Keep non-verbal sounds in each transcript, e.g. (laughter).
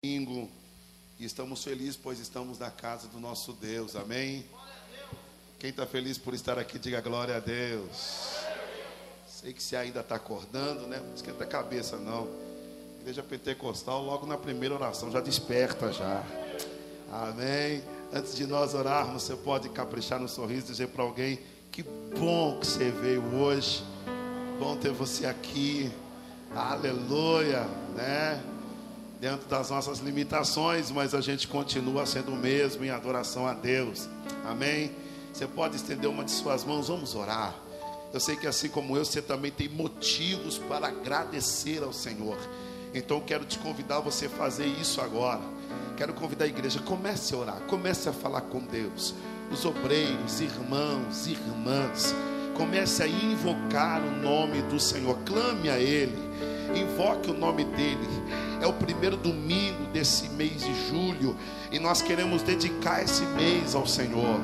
domingo e estamos felizes, pois estamos na casa do nosso Deus, amém? Quem está feliz por estar aqui, diga glória a Deus. Sei que você ainda está acordando, né? Não esquenta a cabeça, não. Igreja Pentecostal, logo na primeira oração, já desperta já. Amém. Antes de nós orarmos, você pode caprichar no sorriso e dizer para alguém: Que bom que você veio hoje. Bom ter você aqui. Aleluia, né? Dentro das nossas limitações, mas a gente continua sendo o mesmo em adoração a Deus. Amém? Você pode estender uma de suas mãos, vamos orar. Eu sei que assim como eu, você também tem motivos para agradecer ao Senhor. Então quero te convidar a você fazer isso agora. Quero convidar a igreja, comece a orar, comece a falar com Deus. Os obreiros, irmãos, irmãs, comece a invocar o nome do Senhor, clame a Ele, invoque o nome dEle. É o primeiro domingo desse mês de julho e nós queremos dedicar esse mês ao Senhor.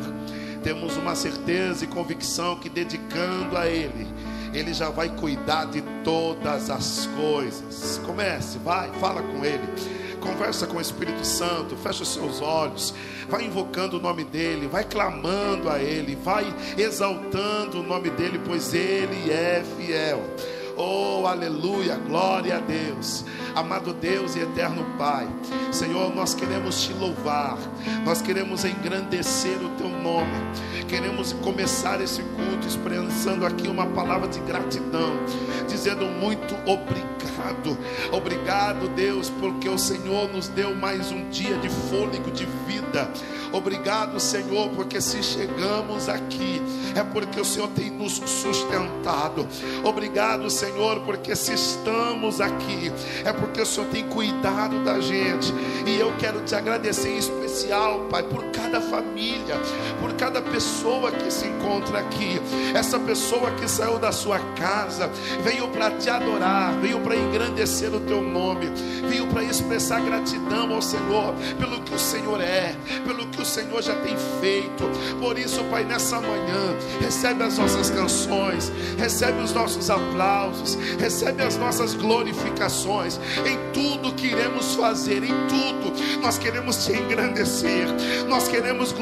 Temos uma certeza e convicção que dedicando a Ele, Ele já vai cuidar de todas as coisas. Comece, vai, fala com Ele conversa com o Espírito Santo, fecha os seus olhos, vai invocando o nome dEle, vai clamando a Ele, vai exaltando o nome dEle, pois Ele é fiel. Oh, aleluia, glória a Deus. Amado Deus e eterno Pai, Senhor, nós queremos te louvar, nós queremos engrandecer o teu nome, queremos começar esse culto expressando aqui uma palavra de gratidão, dizendo muito obrigado, obrigado, Deus, porque o Senhor nos deu mais um dia de fôlego de vida. Obrigado, Senhor, porque se chegamos aqui é porque o Senhor tem nos sustentado. Obrigado, Senhor, porque se estamos aqui é porque o Senhor tem cuidado da gente. E eu quero te agradecer em especial, Pai, por cada família, por cada pessoa que se encontra aqui. Essa pessoa que saiu da sua casa, veio para te adorar, veio para engrandecer o teu nome, veio para expressar gratidão ao Senhor pelo que o Senhor é, pelo que o Senhor já tem feito. Por isso, Pai, nessa manhã, recebe as nossas canções, recebe os nossos aplausos, recebe as nossas glorificações em tudo que iremos fazer, em tudo nós queremos te engrandecer, nós queremos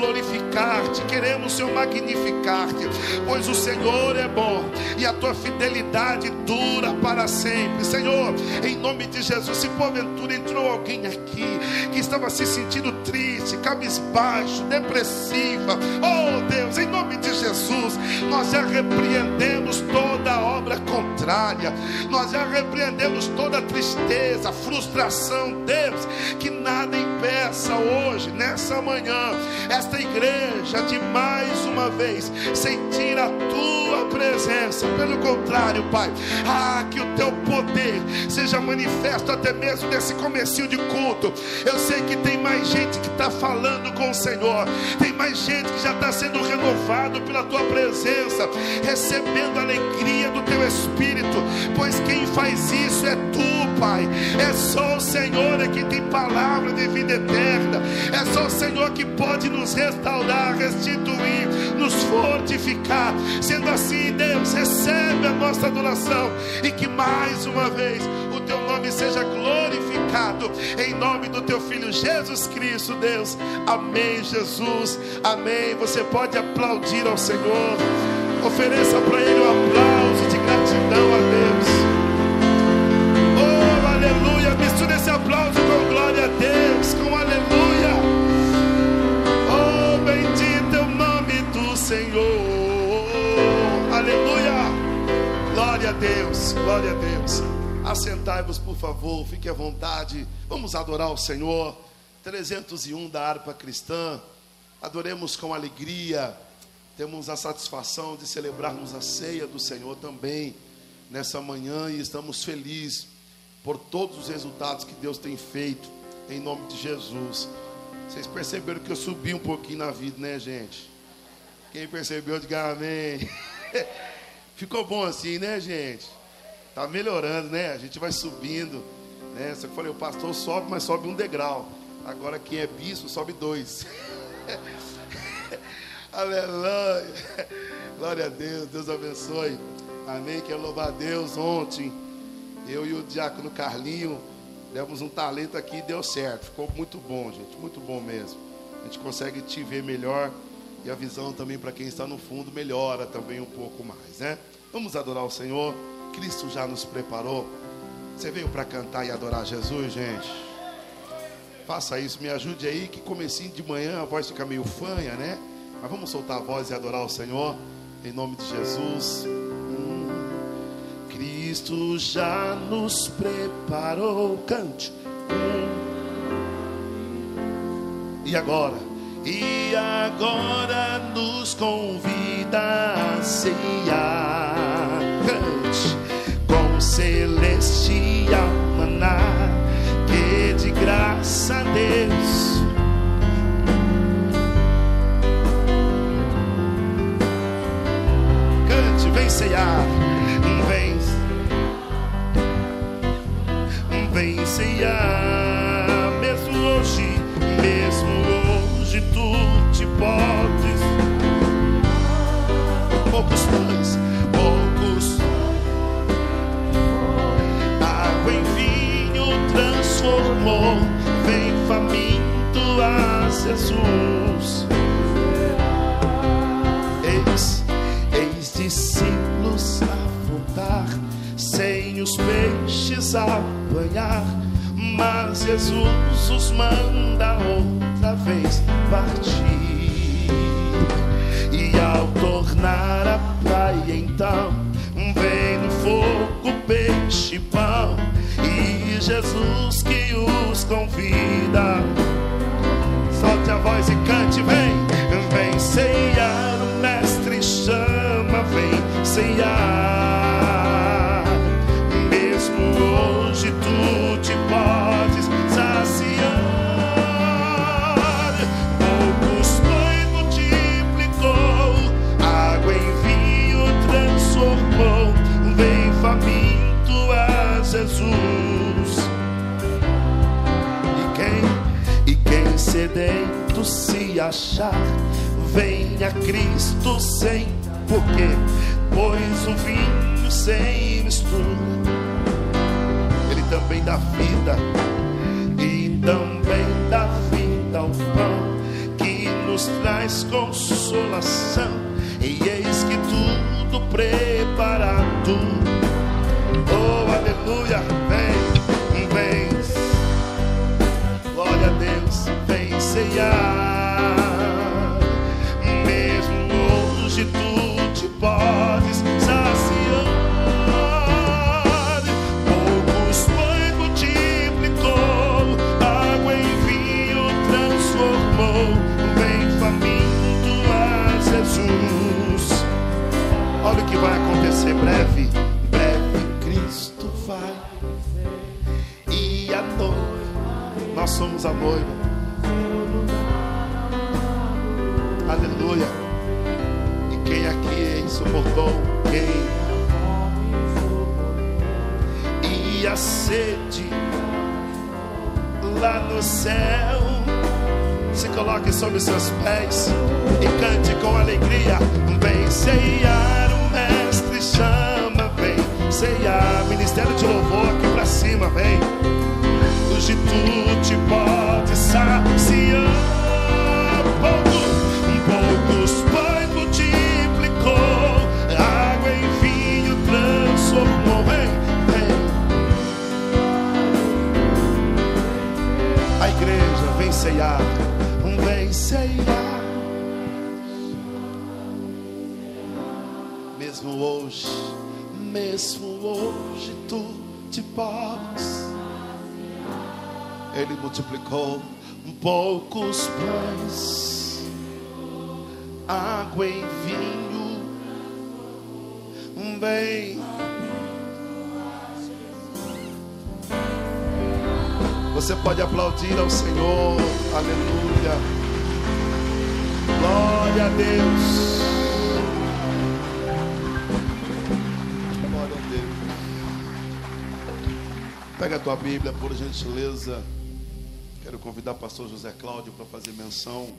glorificar-te, queremos, Senhor, magnificar-te, pois o Senhor é bom e a tua fidelidade dura para sempre. Senhor, em nome de Jesus, se porventura entrou alguém aqui que estava se sentindo triste, cabisbaixo, depressiva, oh Deus, em nome de Jesus, nós já repreendemos toda obra contrária, nós já repreendemos toda tristeza, frustração, Deus, que nada impeça hoje, nessa manhã, esta igreja de mais uma vez sentir a tua presença. Pelo contrário, Pai, ah, que o teu poder seja manifesto até mesmo nesse comecinho de culto. Eu sei que tem mais gente que está falando com o Senhor, tem mais gente que já está sendo renovado pela tua presença, recebendo a alegria do teu Espírito, pois quem faz isso é tu, Pai. É só o Senhor é que tem palavra de vida eterna, é só o Senhor que pode nos restaurar, restituir, nos fortificar. Sendo assim, Deus, recebe a nossa adoração e que mais uma vez o teu nome seja glorificado em nome do teu filho Jesus Cristo, Deus. Amém, Jesus. Amém. Você pode aplaudir ao Senhor. Ofereça para ele um aplauso de gratidão glória a Deus. Assentai-vos, por favor, fique à vontade. Vamos adorar o Senhor. 301 da harpa cristã. Adoremos com alegria. Temos a satisfação de celebrarmos a ceia do Senhor também nessa manhã e estamos felizes por todos os resultados que Deus tem feito em nome de Jesus. Vocês perceberam que eu subi um pouquinho na vida, né, gente? Quem percebeu, diga amém. (laughs) Ficou bom assim, né, gente? Tá melhorando, né? A gente vai subindo, né? Só que eu falei, o pastor sobe, mas sobe um degrau. Agora quem é bispo sobe dois. (laughs) Aleluia. Glória a Deus. Deus abençoe. Amém. Quero louvar a Deus. Ontem, eu e o diácono Carlinho Demos um talento aqui e deu certo. Ficou muito bom, gente. Muito bom mesmo. A gente consegue te ver melhor. E a visão também para quem está no fundo melhora também um pouco mais, né? Vamos adorar o Senhor. Cristo já nos preparou. Você veio para cantar e adorar Jesus, gente? Faça isso, me ajude aí, que comecinho de manhã a voz fica meio fanha, né? Mas vamos soltar a voz e adorar o Senhor, em nome de Jesus. Hum. Cristo já nos preparou, cante. Hum. E agora? E agora nos convida a ceiar. Celestial maná que de graça a Deus. Cante, vem ceiar, vem, vem ceiar, mesmo hoje, mesmo hoje tu te podes. Transformou, vem faminto a Jesus. Eis, eis discípulos a voltar, sem os peixes apanhar, mas Jesus os manda outra vez partir. E ao tornar a praia, então vem no fogo peixe pão. E Jesus que os convida. Solte a voz e cante, vem, vem ceiar. O mestre chama, vem ceiar. Achar, venha Cristo sem porquê, pois o vinho sem mistura ele também dá vida e também dá vida ao pão que nos traz consolação. E eis que tudo preparado. Oh, aleluia, vem, vem. Glória a Deus, vem ceiar. Aplaudir ao Senhor, aleluia. Glória a Deus. Glória a Deus. Pega a tua Bíblia, por gentileza. Quero convidar o pastor José Cláudio para fazer menção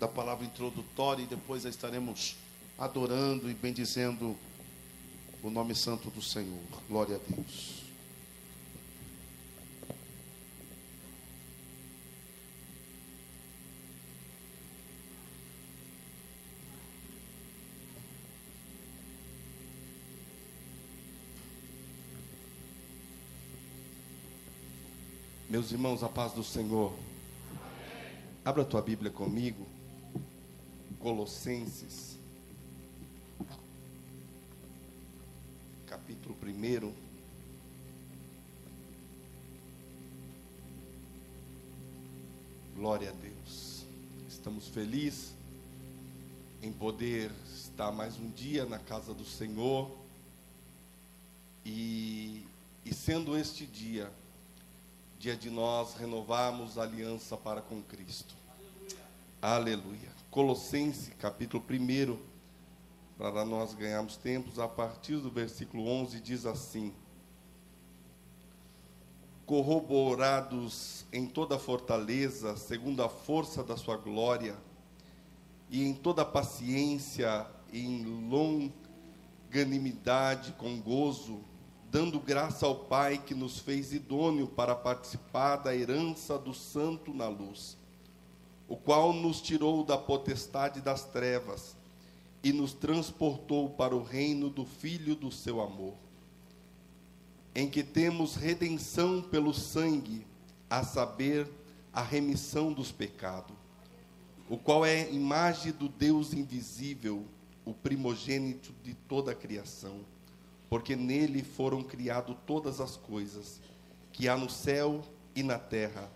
da palavra introdutória e depois estaremos adorando e bendizendo o nome santo do Senhor. Glória a Deus. Meus irmãos, a paz do Senhor. Abra tua Bíblia comigo. Colossenses. Capítulo 1. Glória a Deus. Estamos felizes em poder estar mais um dia na casa do Senhor. E, e sendo este dia dia de nós renovarmos a aliança para com Cristo. Aleluia. Aleluia. Colossenses, capítulo 1, para nós ganharmos tempos, a partir do versículo 11, diz assim: Corroborados em toda fortaleza, segundo a força da sua glória, e em toda paciência e em longanimidade com gozo, dando graça ao Pai que nos fez idôneo para participar da herança do Santo na luz, o qual nos tirou da potestade das trevas e nos transportou para o reino do Filho do seu amor, em que temos redenção pelo sangue, a saber, a remissão dos pecados, o qual é imagem do Deus invisível, o primogênito de toda a criação porque nele foram criadas todas as coisas, que há no céu e na terra,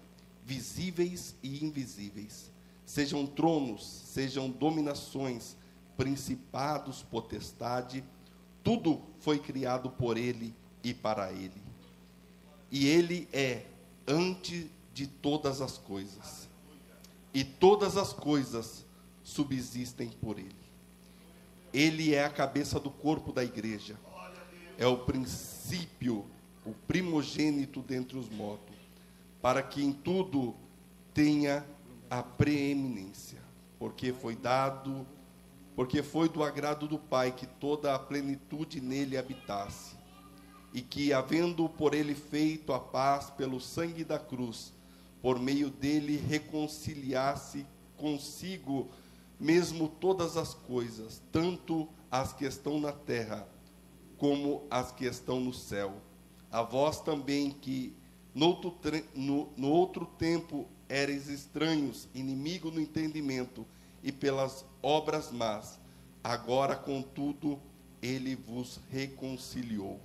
visíveis e invisíveis, sejam tronos, sejam dominações, principados, potestade, tudo foi criado por ele e para ele. E ele é antes de todas as coisas. E todas as coisas subsistem por ele. Ele é a cabeça do corpo da igreja é o princípio, o primogênito dentre os mortos, para que em tudo tenha a preeminência, porque foi dado, porque foi do agrado do Pai que toda a plenitude nele habitasse, e que, havendo por ele feito a paz pelo sangue da cruz, por meio dele reconciliasse consigo mesmo todas as coisas, tanto as que estão na terra como as que estão no céu. A vós também que no outro, no, no outro tempo eres estranhos, inimigo no entendimento e pelas obras más, agora contudo ele vos reconciliou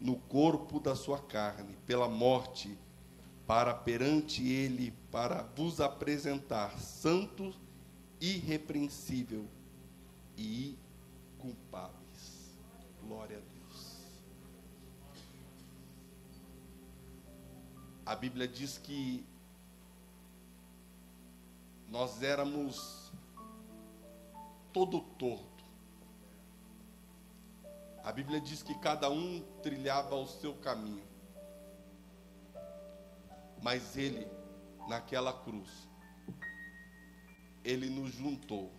no corpo da sua carne, pela morte, para perante ele, para vos apresentar santo, irrepreensível e culpáveis. Glória a Deus. A Bíblia diz que nós éramos todo torto. A Bíblia diz que cada um trilhava o seu caminho. Mas ele, naquela cruz, ele nos juntou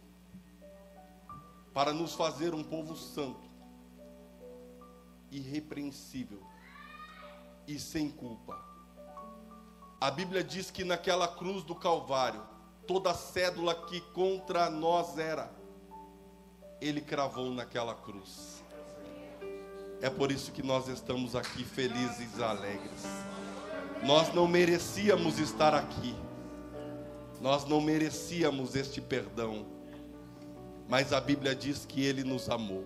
para nos fazer um povo santo, irrepreensível e sem culpa. A Bíblia diz que naquela cruz do Calvário, toda cédula que contra nós era, ele cravou naquela cruz. É por isso que nós estamos aqui felizes e alegres. Nós não merecíamos estar aqui. Nós não merecíamos este perdão. Mas a Bíblia diz que ele nos amou.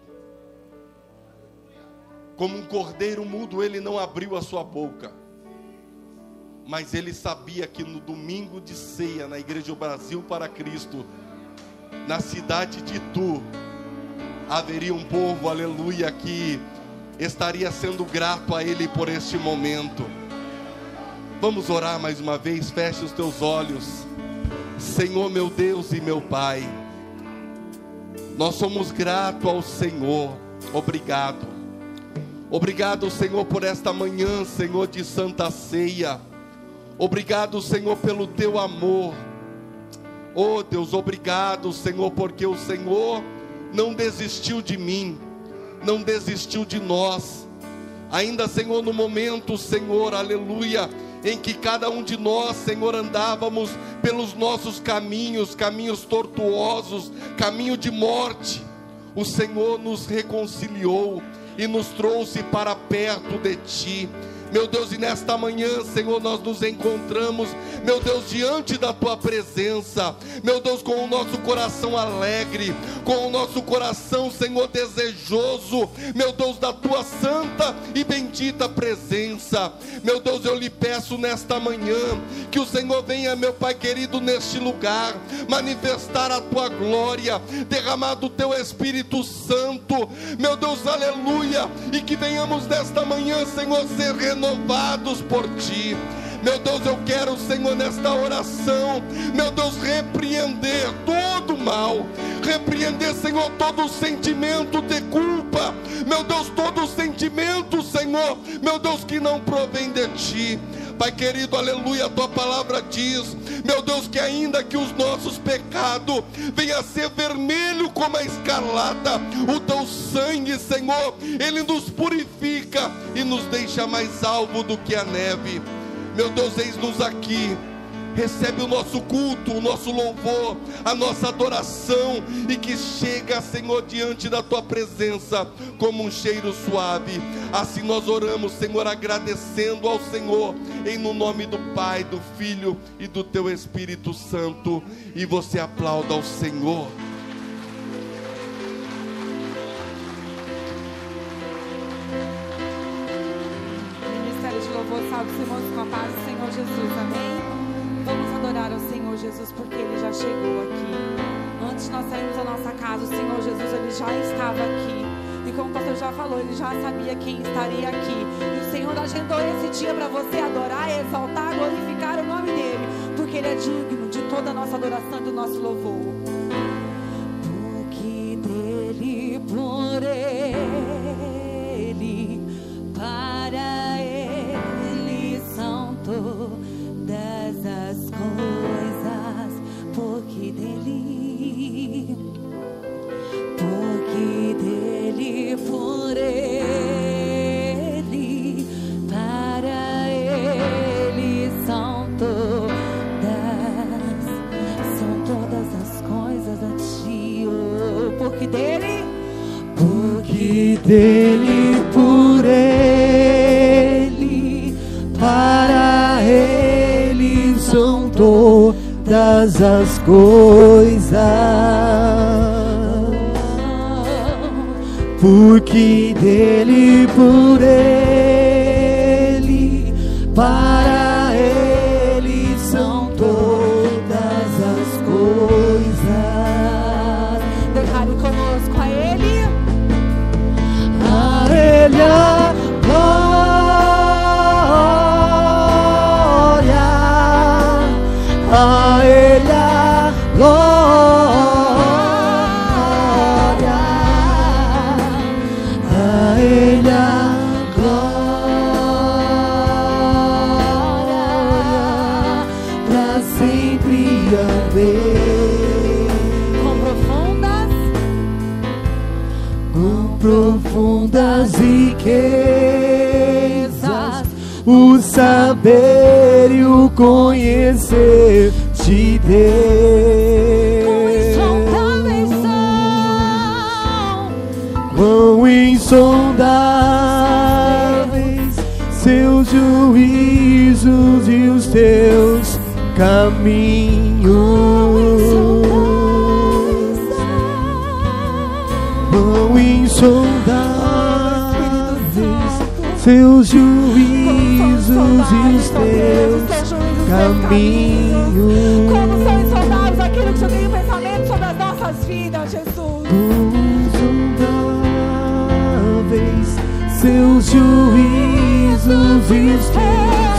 Como um cordeiro mudo, ele não abriu a sua boca mas ele sabia que no domingo de ceia, na Igreja Brasil para Cristo, na cidade de Itu, haveria um povo, aleluia, que estaria sendo grato a Ele por este momento. Vamos orar mais uma vez, feche os teus olhos. Senhor meu Deus e meu Pai, nós somos gratos ao Senhor, obrigado. Obrigado, Senhor, por esta manhã, Senhor, de Santa Ceia. Obrigado, Senhor, pelo teu amor. Oh Deus, obrigado, Senhor, porque o Senhor não desistiu de mim, não desistiu de nós. Ainda, Senhor, no momento, Senhor, aleluia, em que cada um de nós, Senhor, andávamos pelos nossos caminhos, caminhos tortuosos, caminho de morte, o Senhor nos reconciliou e nos trouxe para perto de Ti Meu Deus, e nesta manhã, Senhor, nós nos encontramos, meu Deus, diante da tua presença, meu Deus, com o nosso coração alegre, com o nosso coração, Senhor, desejoso, meu Deus, da tua santa e bendita presença. Meu Deus, eu lhe peço nesta manhã que o Senhor venha, meu Pai querido, neste lugar, manifestar a tua glória, derramar do teu Espírito Santo, meu Deus, aleluia, e que venhamos nesta manhã, Senhor, ser renovados por ti. Meu Deus, eu quero, Senhor, nesta oração, meu Deus, repreender todo mal, repreender, Senhor, todo sentimento de culpa, meu Deus, todo sentimento, Senhor, meu Deus, que não provém de ti. Pai querido, aleluia, a tua palavra diz, meu Deus, que ainda que os nossos pecados venham a ser vermelho como a escarlata, o teu sangue, Senhor, ele nos purifica e nos deixa mais alvo do que a neve. Meu Deus, eis-nos aqui. Recebe o nosso culto, o nosso louvor, a nossa adoração e que chega, Senhor, diante da tua presença como um cheiro suave. Assim nós oramos, Senhor, agradecendo ao Senhor, em no nome do Pai, do Filho e do teu Espírito Santo. E você aplauda ao Senhor. louvor, salve irmãos com a paz Senhor Jesus porque Ele já chegou aqui. Antes de nós sairmos da nossa casa, o Senhor Jesus Ele já estava aqui. E como o pastor já falou, Ele já sabia quem estaria aqui. E o Senhor agendou esse dia para você adorar, exaltar, glorificar o nome dEle. Porque Ele é digno de toda a nossa adoração e do nosso louvor. Porque dEle, por Ele, para dele, por ele, para são todas as coisas. Porque dele, por ele, para riquezas, o saber e o conhecer de Deus. Quão insondáveis seus juízos e os teus caminhos. Seus juízos e os teus caminhos. Como são insondáveis aquilo que o Senhor tem pensamento sobre as nossas vidas, Jesus. Insondáveis seus juízos e os teus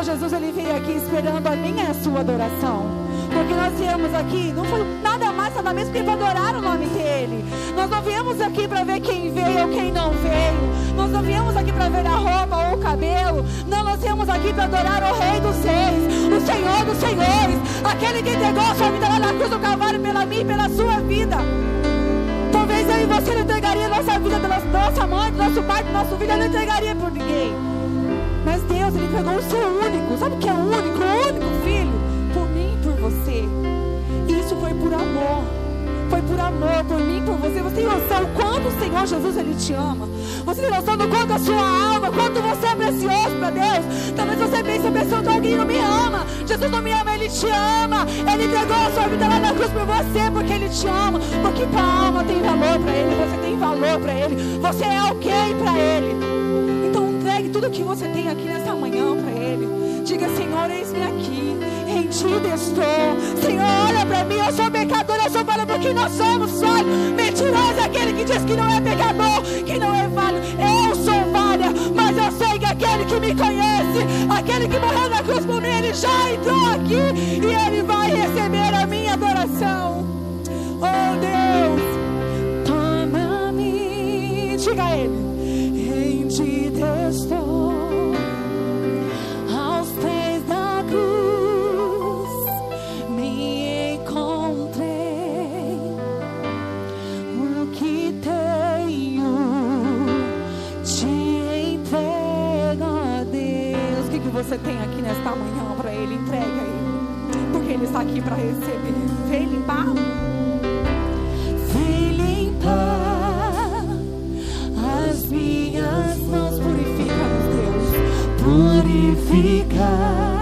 Senhor Jesus, Ele veio aqui esperando a minha e a sua adoração. Porque nós viemos aqui, não foi nada mais, nada menos que para adorar o nome dEle. Nós não viemos aqui para ver quem veio ou quem não veio. Nós não viemos aqui para ver a roupa ou o cabelo. Não, nós viemos aqui para adorar o Rei dos Reis, o Senhor dos Senhores, aquele que entregou a sua vida lá na cruz do Calvário pela mim e pela sua vida. Talvez eu e você não entregaria a nossa vida da nossa mãe, do nosso pai, do nosso filho, eu não entregaria por ninguém. Mas Deus, Ele entregou o seu único, sabe o que é o único? O único filho, por mim e por você. Isso foi por amor foi por amor, por mim, por você. Você tem noção o quanto o Senhor Jesus ele te ama? Você tem noção do quanto a sua alma, quanto você é precioso para Deus? Talvez você pense pensando que alguém não me ama. Jesus não me ama, Ele te ama. Ele entregou a sua vida lá na cruz por você, porque Ele te ama. Porque tua alma tem valor para Ele, você tem valor para Ele. Você é alguém para Ele. Então entregue tudo que você tem Diga, Senhor, eis-me aqui rendido estou. Senhor, olha para mim, eu sou pecador, eu sou falho porque nós somos falhos. Mentiroso é aquele que diz que não é pecador, que não é falho. Eu sou falha, mas eu sei que aquele que me conhece, aquele que morreu na cruz por mim, ele já entrou aqui e ele vai receber a minha adoração. Oh Deus, toma-me, diga a ele, rendido estou. Tem aqui nesta manhã para Ele, entregue aí. Porque Ele está aqui para receber. Vem limpar. Vem limpar as minhas mãos. Purifica-nos, Deus. Purifica.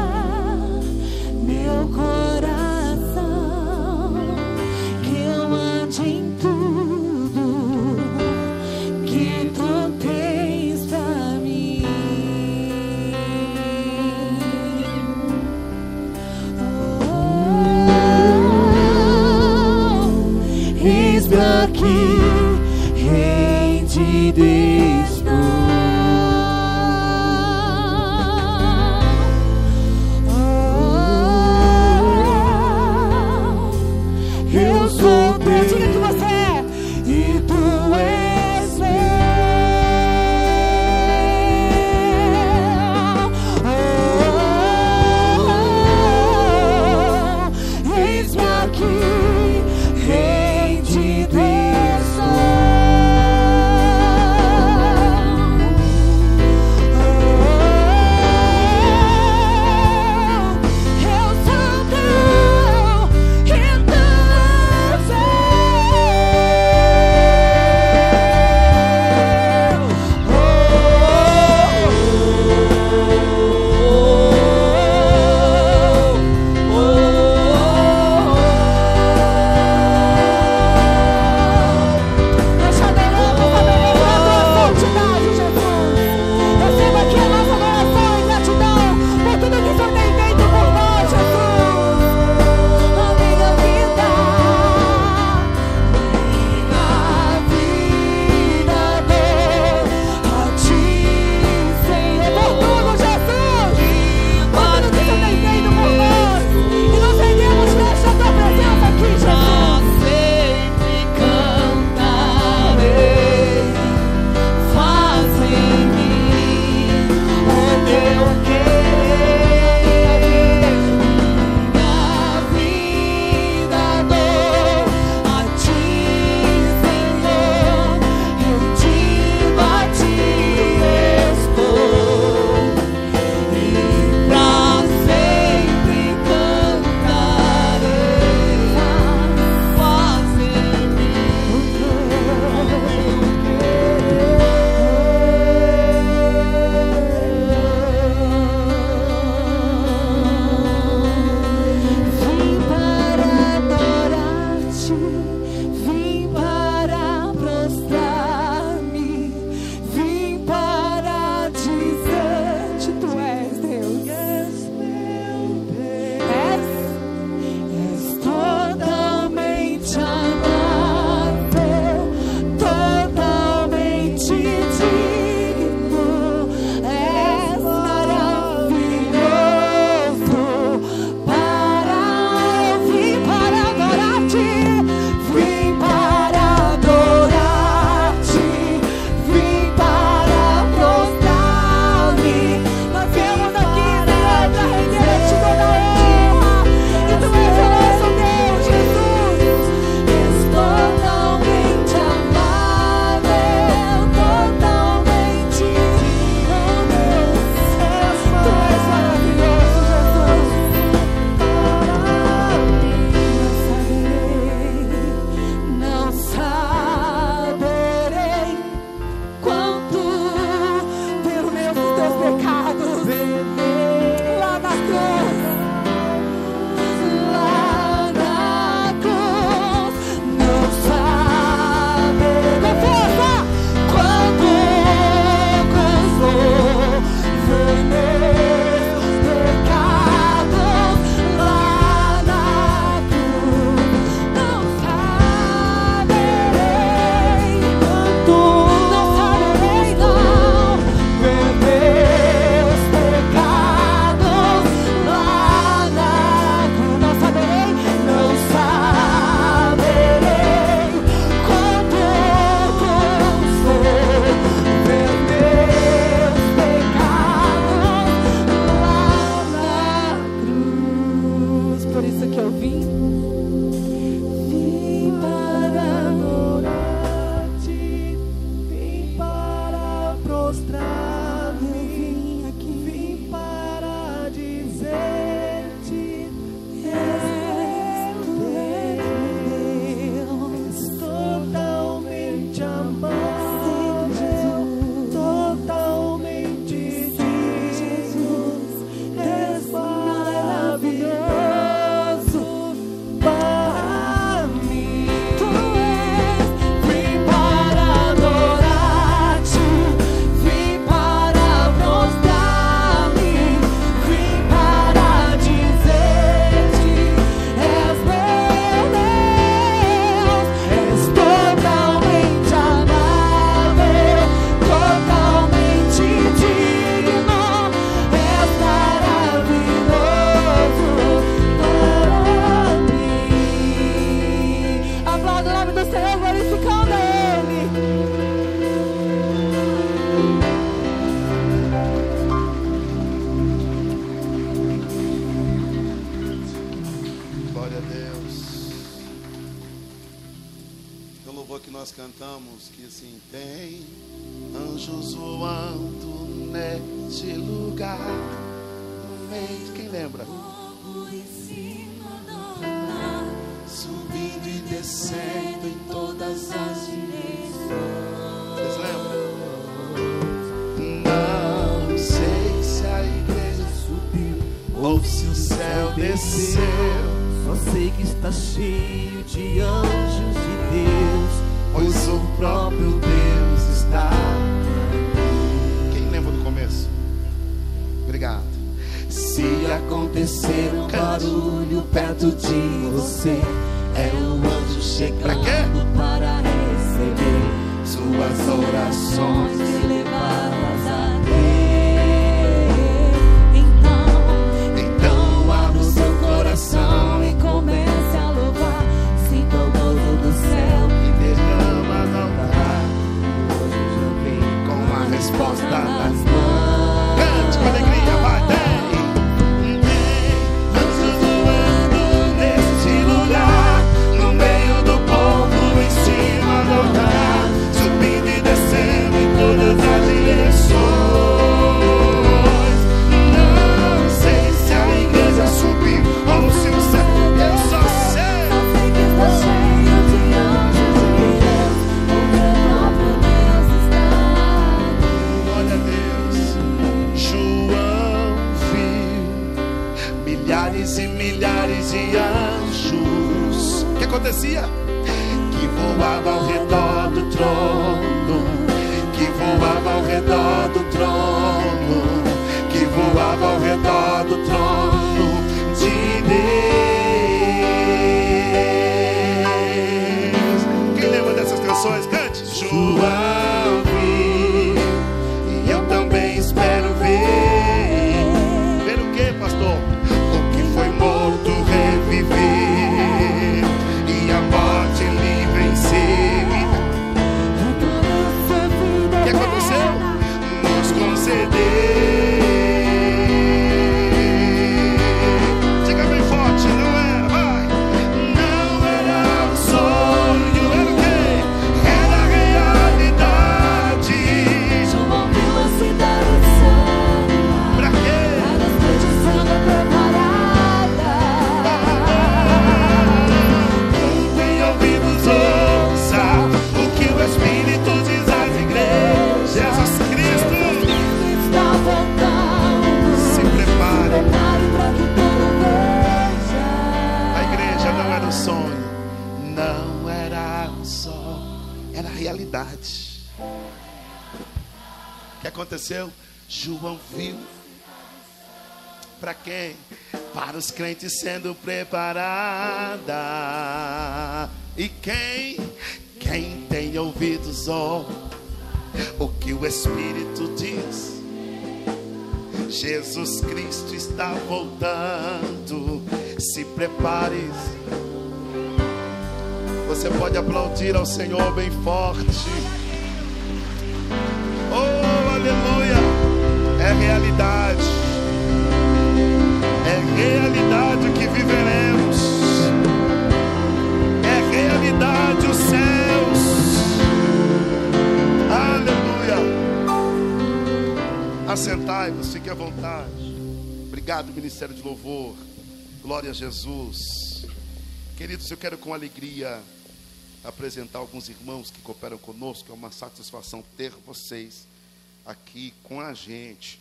Sendo preparada. E quem? Quem tem ouvidos ouve o que o Espírito diz. Jesus Cristo está voltando. Se prepare. Você pode aplaudir ao Senhor bem forte. Oh, aleluia! É realidade. Assentai-vos, fique à vontade. Obrigado, Ministério de Louvor. Glória a Jesus. Queridos, eu quero com alegria apresentar alguns irmãos que cooperam conosco. É uma satisfação ter vocês aqui com a gente.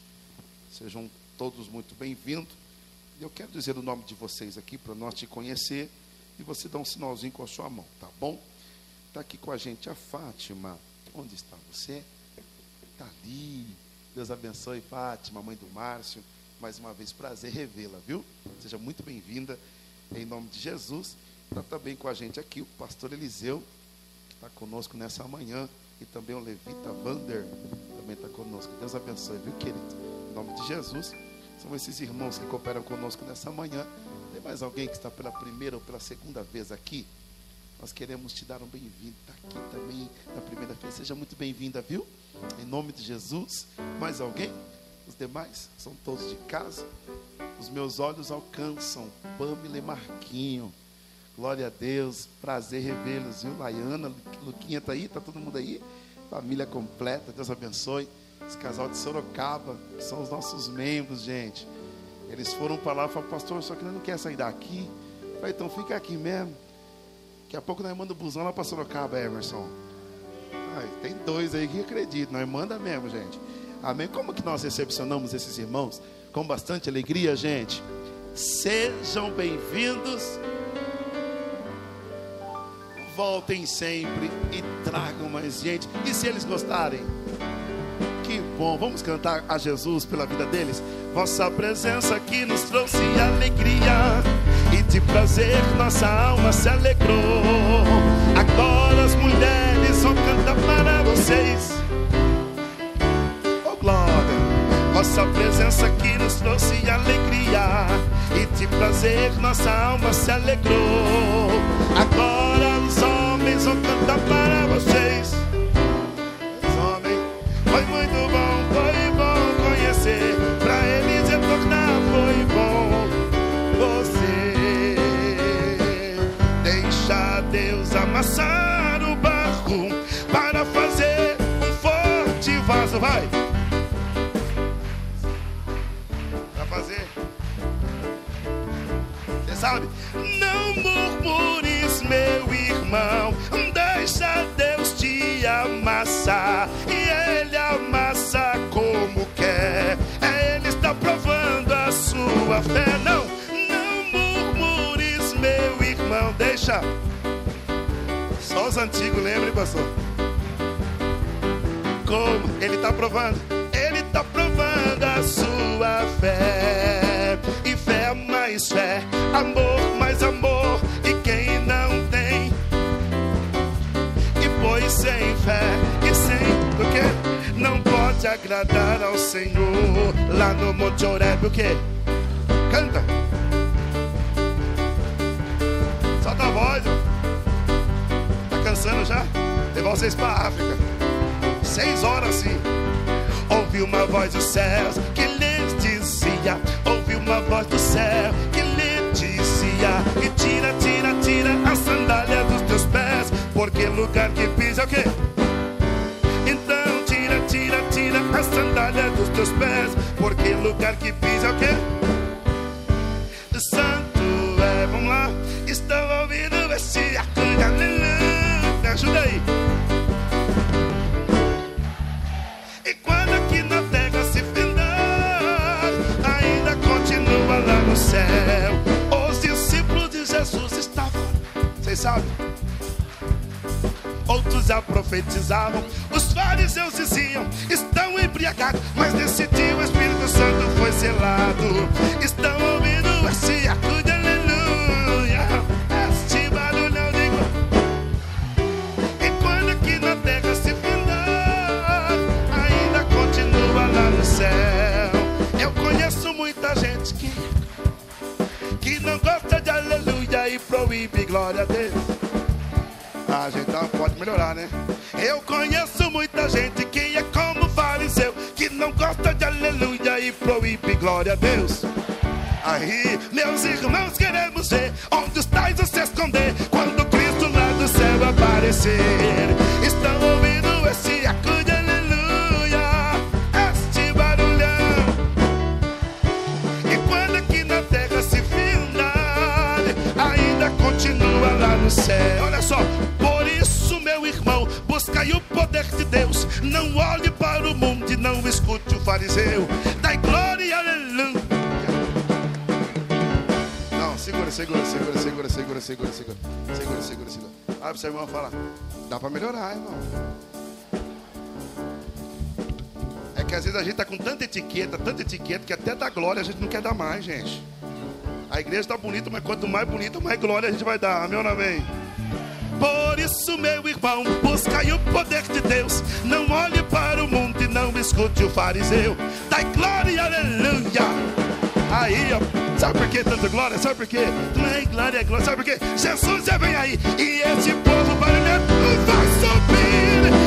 Sejam todos muito bem-vindos. Eu quero dizer o nome de vocês aqui para nós te conhecer e você dá um sinalzinho com a sua mão, tá bom? Está aqui com a gente a Fátima. Onde está você? Está ali. Deus abençoe, Fátima, mãe do Márcio. Mais uma vez, prazer revê-la, viu? Seja muito bem-vinda, em nome de Jesus. Está também com a gente aqui o pastor Eliseu, que está conosco nessa manhã. E também o Levita Vander, também está conosco. Deus abençoe, viu, querido? Em nome de Jesus. São esses irmãos que cooperam conosco nessa manhã. Tem mais alguém que está pela primeira ou pela segunda vez aqui? Nós queremos te dar um bem-vindo. Está aqui também na primeira vez. Seja muito bem-vinda, viu? Em nome de Jesus. Mais alguém? Os demais são todos de casa. Os meus olhos alcançam Pamela e Marquinho. Glória a Deus. Prazer revê-los, viu? Laiana, Luquinha está aí? Está todo mundo aí? Família completa. Deus abençoe. Esse casal de Sorocaba são os nossos membros, gente. Eles foram para lá e falaram, pastor, só que não quer sair daqui. Eu falei, então fica aqui mesmo. Daqui a pouco nós mandamos o busão lá para Sorocaba, Emerson. Ai, tem dois aí que acreditam, nós manda mesmo, gente. Amém? Como que nós recepcionamos esses irmãos? Com bastante alegria, gente. Sejam bem-vindos. Voltem sempre e tragam mais gente. E se eles gostarem? Que bom. Vamos cantar a Jesus pela vida deles. Vossa presença aqui nos trouxe alegria e de prazer nossa alma se alegrou. Agora as mulheres vocês. Oh glória, vossa presença aqui nos trouxe alegria e de prazer nossa alma se alegrou. Agora os homens vão cantar para vocês. Os homens, foi muito bom, foi bom conhecer. Pra eles retornar foi bom. Você deixa Deus amassar Vai. Pra fazer. Você sabe? Não murmures, meu irmão. Deixa Deus te amassar. E Ele amassa como quer. É Ele está provando a sua fé. Não, não murmures, meu irmão. Deixa. Só os antigos, lembra, pastor? Como ele está provando? Ele está provando a sua fé. E fé mais fé, amor mais amor. E quem não tem, e pois sem fé e sem o quê? Não pode agradar ao Senhor. Lá no Monte Oreb, o quê? Canta. Solta a voz. Tá cansando já? Levar vocês pra África. Seis horas assim. Ouvi uma voz dos céus que lhes dizia. Ouvi uma voz do céu que lhe dizia. E tira, tira, tira a sandália dos teus pés. Porque lugar que pisa é o quê? Então tira, tira, tira a sandália dos teus pés. Porque lugar que pisa é o quê? Sabem? Outros já profetizavam, os fariseus diziam: estão embriagados, mas nesse dia o Espírito Santo foi selado. Estão ouvindo esse acude, proíbe glória a Deus. A gente tá- pode melhorar, né? Eu conheço muita gente que é como fariseu, que não gosta de aleluia e proíbe glória a Deus. Aí, meus irmãos, queremos ver onde estáis a se esconder quando Cristo lá do céu aparecer. Estão ouvindo só, por isso, meu irmão, buscai o poder de Deus. Não olhe para o mundo e não escute o fariseu. Dai glória, aleluia. Não, segura, segura, segura, segura, segura, segura, segura. Segura, segura, segura. Abre pro seu irmão falar. Dá pra melhorar, irmão. É que às vezes a gente tá com tanta etiqueta, tanta etiqueta, que até da glória a gente não quer dar mais, gente. A igreja tá bonita, mas quanto mais bonita, mais glória a gente vai dar. Amém ou amém? Por isso, meu irmão, buscai o poder de Deus. Não olhe para o mundo e não escute o fariseu. Dai glória, aleluia. Aí, ó, sabe por que tanta glória? Sabe por quê? Não é glória, é glória. Sabe por quê? Jesus já vem aí. E esse povo barulhento vai subir.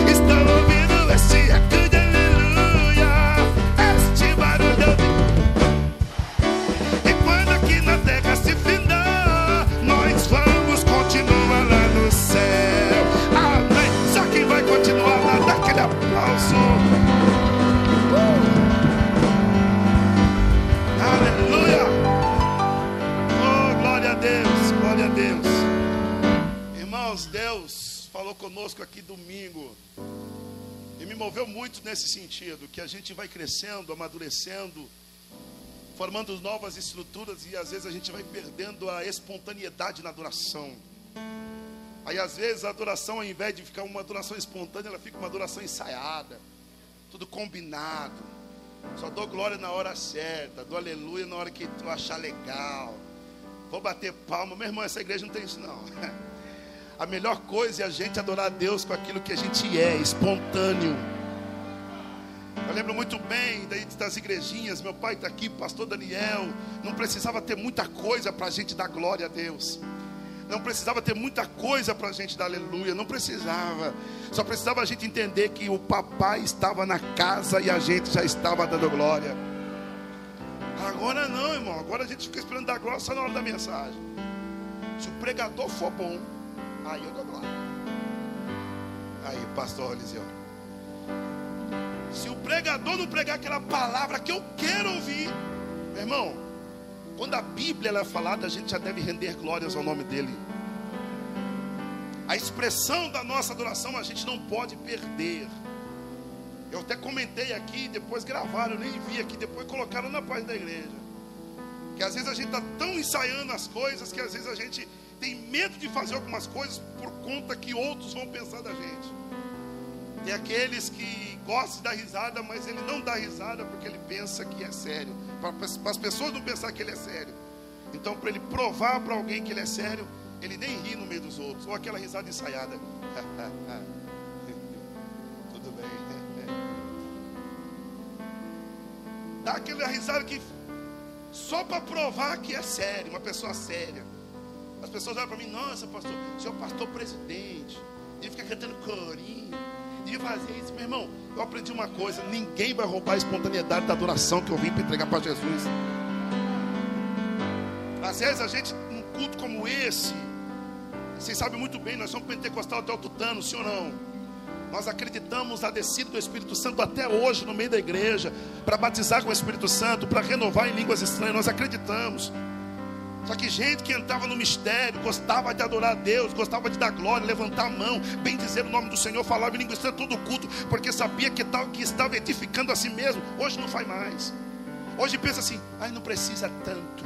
Falou conosco aqui domingo. E me moveu muito nesse sentido, que a gente vai crescendo, amadurecendo, formando novas estruturas e às vezes a gente vai perdendo a espontaneidade na adoração. Aí às vezes a adoração, ao invés de ficar uma adoração espontânea, ela fica uma adoração ensaiada, tudo combinado. Só dou glória na hora certa, dou aleluia na hora que tu achar legal. Vou bater palma, meu irmão, essa igreja não tem isso não. (laughs) A melhor coisa é a gente adorar a Deus com aquilo que a gente é, espontâneo. Eu lembro muito bem das igrejinhas, meu pai está aqui, pastor Daniel. Não precisava ter muita coisa para a gente dar glória a Deus. Não precisava ter muita coisa para a gente dar aleluia. Não precisava. Só precisava a gente entender que o papai estava na casa e a gente já estava dando glória. Agora não, irmão. Agora a gente fica esperando dar glória só na hora da mensagem. Se o pregador for bom, aí eu dou glória. Aí, pastor Eliseu. Se o pregador não pregar aquela palavra que eu quero ouvir, meu irmão, quando a Bíblia é falada, a gente já deve render glórias ao nome dele. A expressão da nossa adoração a gente não pode perder. Eu até comentei aqui, depois gravaram, nem vi aqui, depois colocaram na página da igreja. Que às vezes a gente está tão ensaiando as coisas que às vezes a gente tem medo de fazer algumas coisas por conta que outros vão pensar da gente. Tem aqueles que gostam de dar risada, mas ele não dá risada porque ele pensa que é sério. Para as pessoas não pensar que ele é sério. Então, para ele provar para alguém que ele é sério, ele nem ri no meio dos outros. Ou aquela risada ensaiada. (laughs) Tudo bem. Dá aquela risada que só para provar que é sério, uma pessoa séria. As pessoas olham para mim, nossa, pastor, o senhor é pastor presidente, e fica cantando corinho, e fazer isso, meu irmão. Eu aprendi uma coisa: ninguém vai roubar a espontaneidade da adoração que eu vim para entregar para Jesus. Às vezes a gente, num culto como esse, vocês sabem muito bem, nós somos pentecostal até o tutano, sim ou não? Nós acreditamos na descida do Espírito Santo até hoje no meio da igreja, para batizar com o Espírito Santo, para renovar em línguas estranhas, nós acreditamos. Só que gente que entrava no mistério, gostava de adorar a Deus, gostava de dar glória, levantar a mão, bem dizer o nome do Senhor, falava em língua estranha todo culto, porque sabia que, tal, que estava edificando a si mesmo. Hoje não faz mais. Hoje pensa assim, ai não precisa tanto.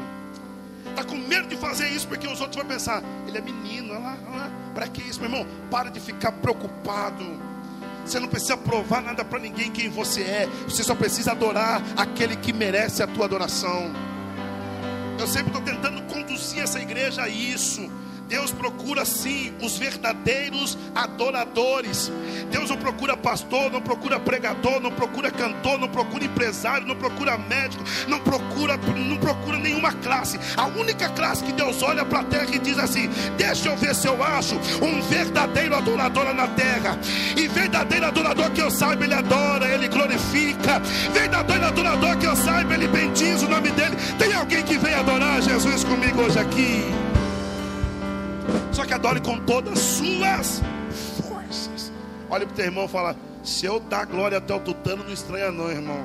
Está com medo de fazer isso porque os outros vão pensar, ele é menino, olha lá, olha lá. Para que isso, meu irmão? Para de ficar preocupado. Você não precisa provar nada para ninguém quem você é. Você só precisa adorar aquele que merece a tua adoração. Eu sempre estou tentando conduzir essa igreja a isso. Deus procura sim os verdadeiros adoradores. Deus não procura pastor, não procura pregador, não procura cantor, não procura empresário, não procura médico, não procura, não procura nenhuma classe. A única classe que Deus olha para a terra e diz assim: Deixa eu ver se eu acho um verdadeiro adorador na terra. E verdadeiro adorador que eu saiba, ele adora, ele glorifica. Verdadeiro adorador que eu saiba, ele bendiz o nome dele. Tem alguém que vem adorar Jesus comigo hoje aqui? Só que adore com todas as suas forças. Olha para o teu irmão e fala: Se eu dar glória até o tutano, não estranha, não, irmão.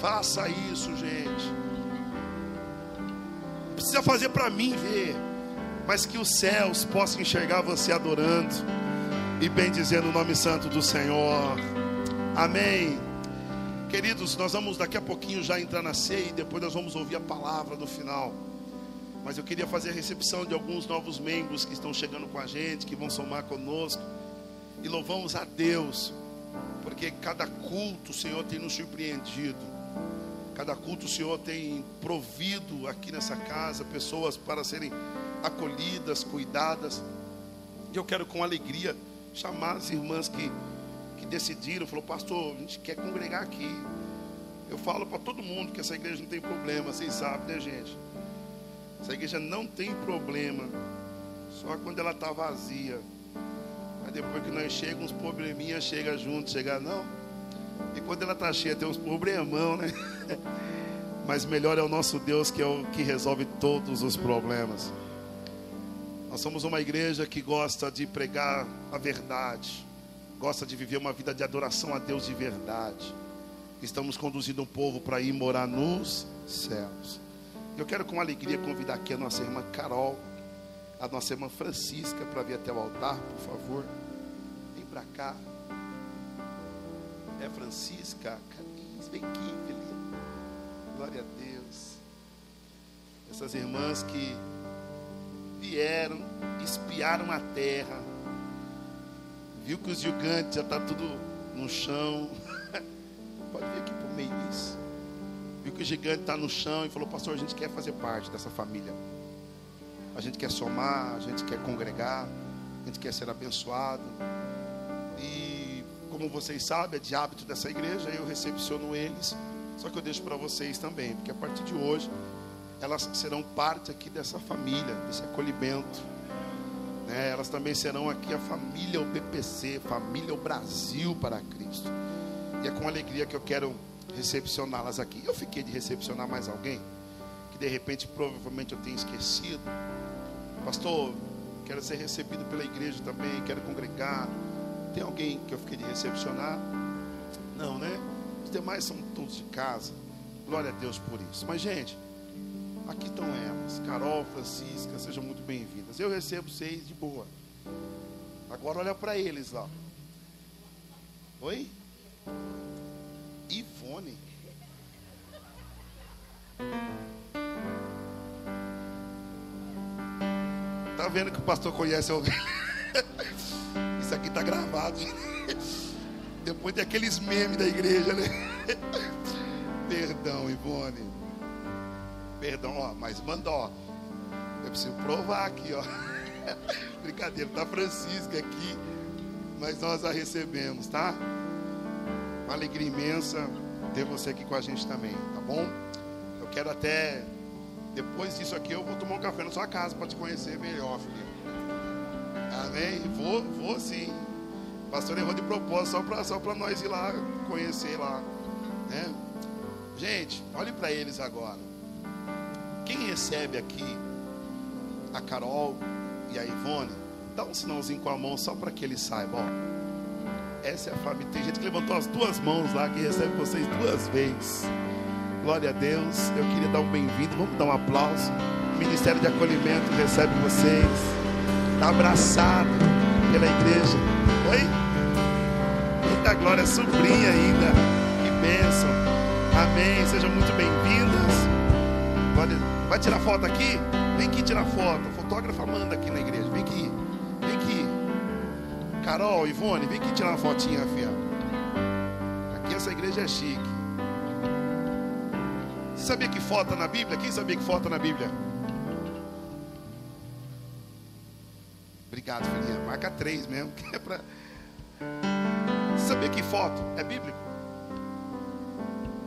Faça isso, gente. Precisa fazer para mim ver, mas que os céus possam enxergar você adorando e bendizendo o nome santo do Senhor. Amém. Queridos, nós vamos daqui a pouquinho já entrar na ceia e depois nós vamos ouvir a palavra do final. Mas eu queria fazer a recepção de alguns novos membros que estão chegando com a gente, que vão somar conosco. E louvamos a Deus, porque cada culto o Senhor tem nos surpreendido. Cada culto o Senhor tem provido aqui nessa casa pessoas para serem acolhidas, cuidadas. E eu quero com alegria chamar as irmãs que, que decidiram, falou, pastor, a gente quer congregar aqui. Eu falo para todo mundo que essa igreja não tem problema, vocês sabem, né, gente? Essa igreja não tem problema. Só quando ela está vazia. Mas depois que nós chegamos, uns probleminhas chega junto, chega não. E quando ela está cheia, tem uns problemão, né? (laughs) Mas melhor é o nosso Deus que é o que resolve todos os problemas. Nós somos uma igreja que gosta de pregar a verdade, gosta de viver uma vida de adoração a Deus de verdade. Estamos conduzindo um povo para ir morar nos céus. Eu quero com alegria convidar aqui a nossa irmã Carol, a nossa irmã Francisca para vir até o altar, por favor. Vem para cá. É Francisca, Camis, vem aqui, filha. Glória a Deus. Essas irmãs que vieram, espiaram a terra, viu que os gigantes já tá tudo no chão. (laughs) Pode vir aqui o meio disso viu que o gigante está no chão e falou: Pastor, a gente quer fazer parte dessa família. A gente quer somar, a gente quer congregar, a gente quer ser abençoado. E como vocês sabem, é de hábito dessa igreja, eu recepciono eles. Só que eu deixo para vocês também, porque a partir de hoje elas serão parte aqui dessa família, desse acolhimento. Né? Elas também serão aqui a família o família o Brasil para Cristo. E é com alegria que eu quero recepcioná-las aqui. Eu fiquei de recepcionar mais alguém que de repente provavelmente eu tenho esquecido. Pastor, quero ser recebido pela igreja também, quero congregar. Tem alguém que eu fiquei de recepcionar? Não, né? Os demais são todos de casa. Glória a Deus por isso. Mas, gente, aqui estão elas. Carol, Francisca, sejam muito bem-vindas. Eu recebo vocês de boa. Agora olha para eles lá. Oi? Ivone. tá vendo que o pastor conhece a ovelha. (laughs) Isso aqui tá gravado. Depois tem aqueles memes da igreja, né? (laughs) Perdão, Ivone. Perdão, ó, mas manda, ó. Eu preciso provar aqui, ó. (laughs) Brincadeira, tá Francisca aqui, mas nós a recebemos, tá? Uma alegria imensa ter você aqui com a gente também, tá bom? Eu quero até depois disso aqui eu vou tomar um café na sua casa para te conhecer melhor, filho. Amém? Vou, vou sim. Pastor errou de propósito só para só nós ir lá conhecer lá, né? Gente, olhe para eles agora. Quem recebe aqui a Carol e a Ivone, dá um sinalzinho com a mão só para que eles saibam. Ó, essa é a família. Tem gente que levantou as duas mãos lá que recebe vocês duas vezes. Glória a Deus. Eu queria dar um bem-vindo. Vamos dar um aplauso. O Ministério de Acolhimento recebe vocês. Está abraçado pela igreja. Oi? Eita glória, sobrinha ainda. Que bênção. Amém. Sejam muito bem-vindas. Vai tirar foto aqui? Vem aqui tirar foto. Fotógrafa manda aqui na igreja. Vem aqui. Carol, Ivone, vem aqui tirar uma fotinha, filha. Aqui essa igreja é chique. Você sabia que foto na Bíblia? Quem sabia que foto na Bíblia? Obrigado, filhinha. Marca três mesmo. (laughs) Que é pra... Você sabia que foto é bíblico?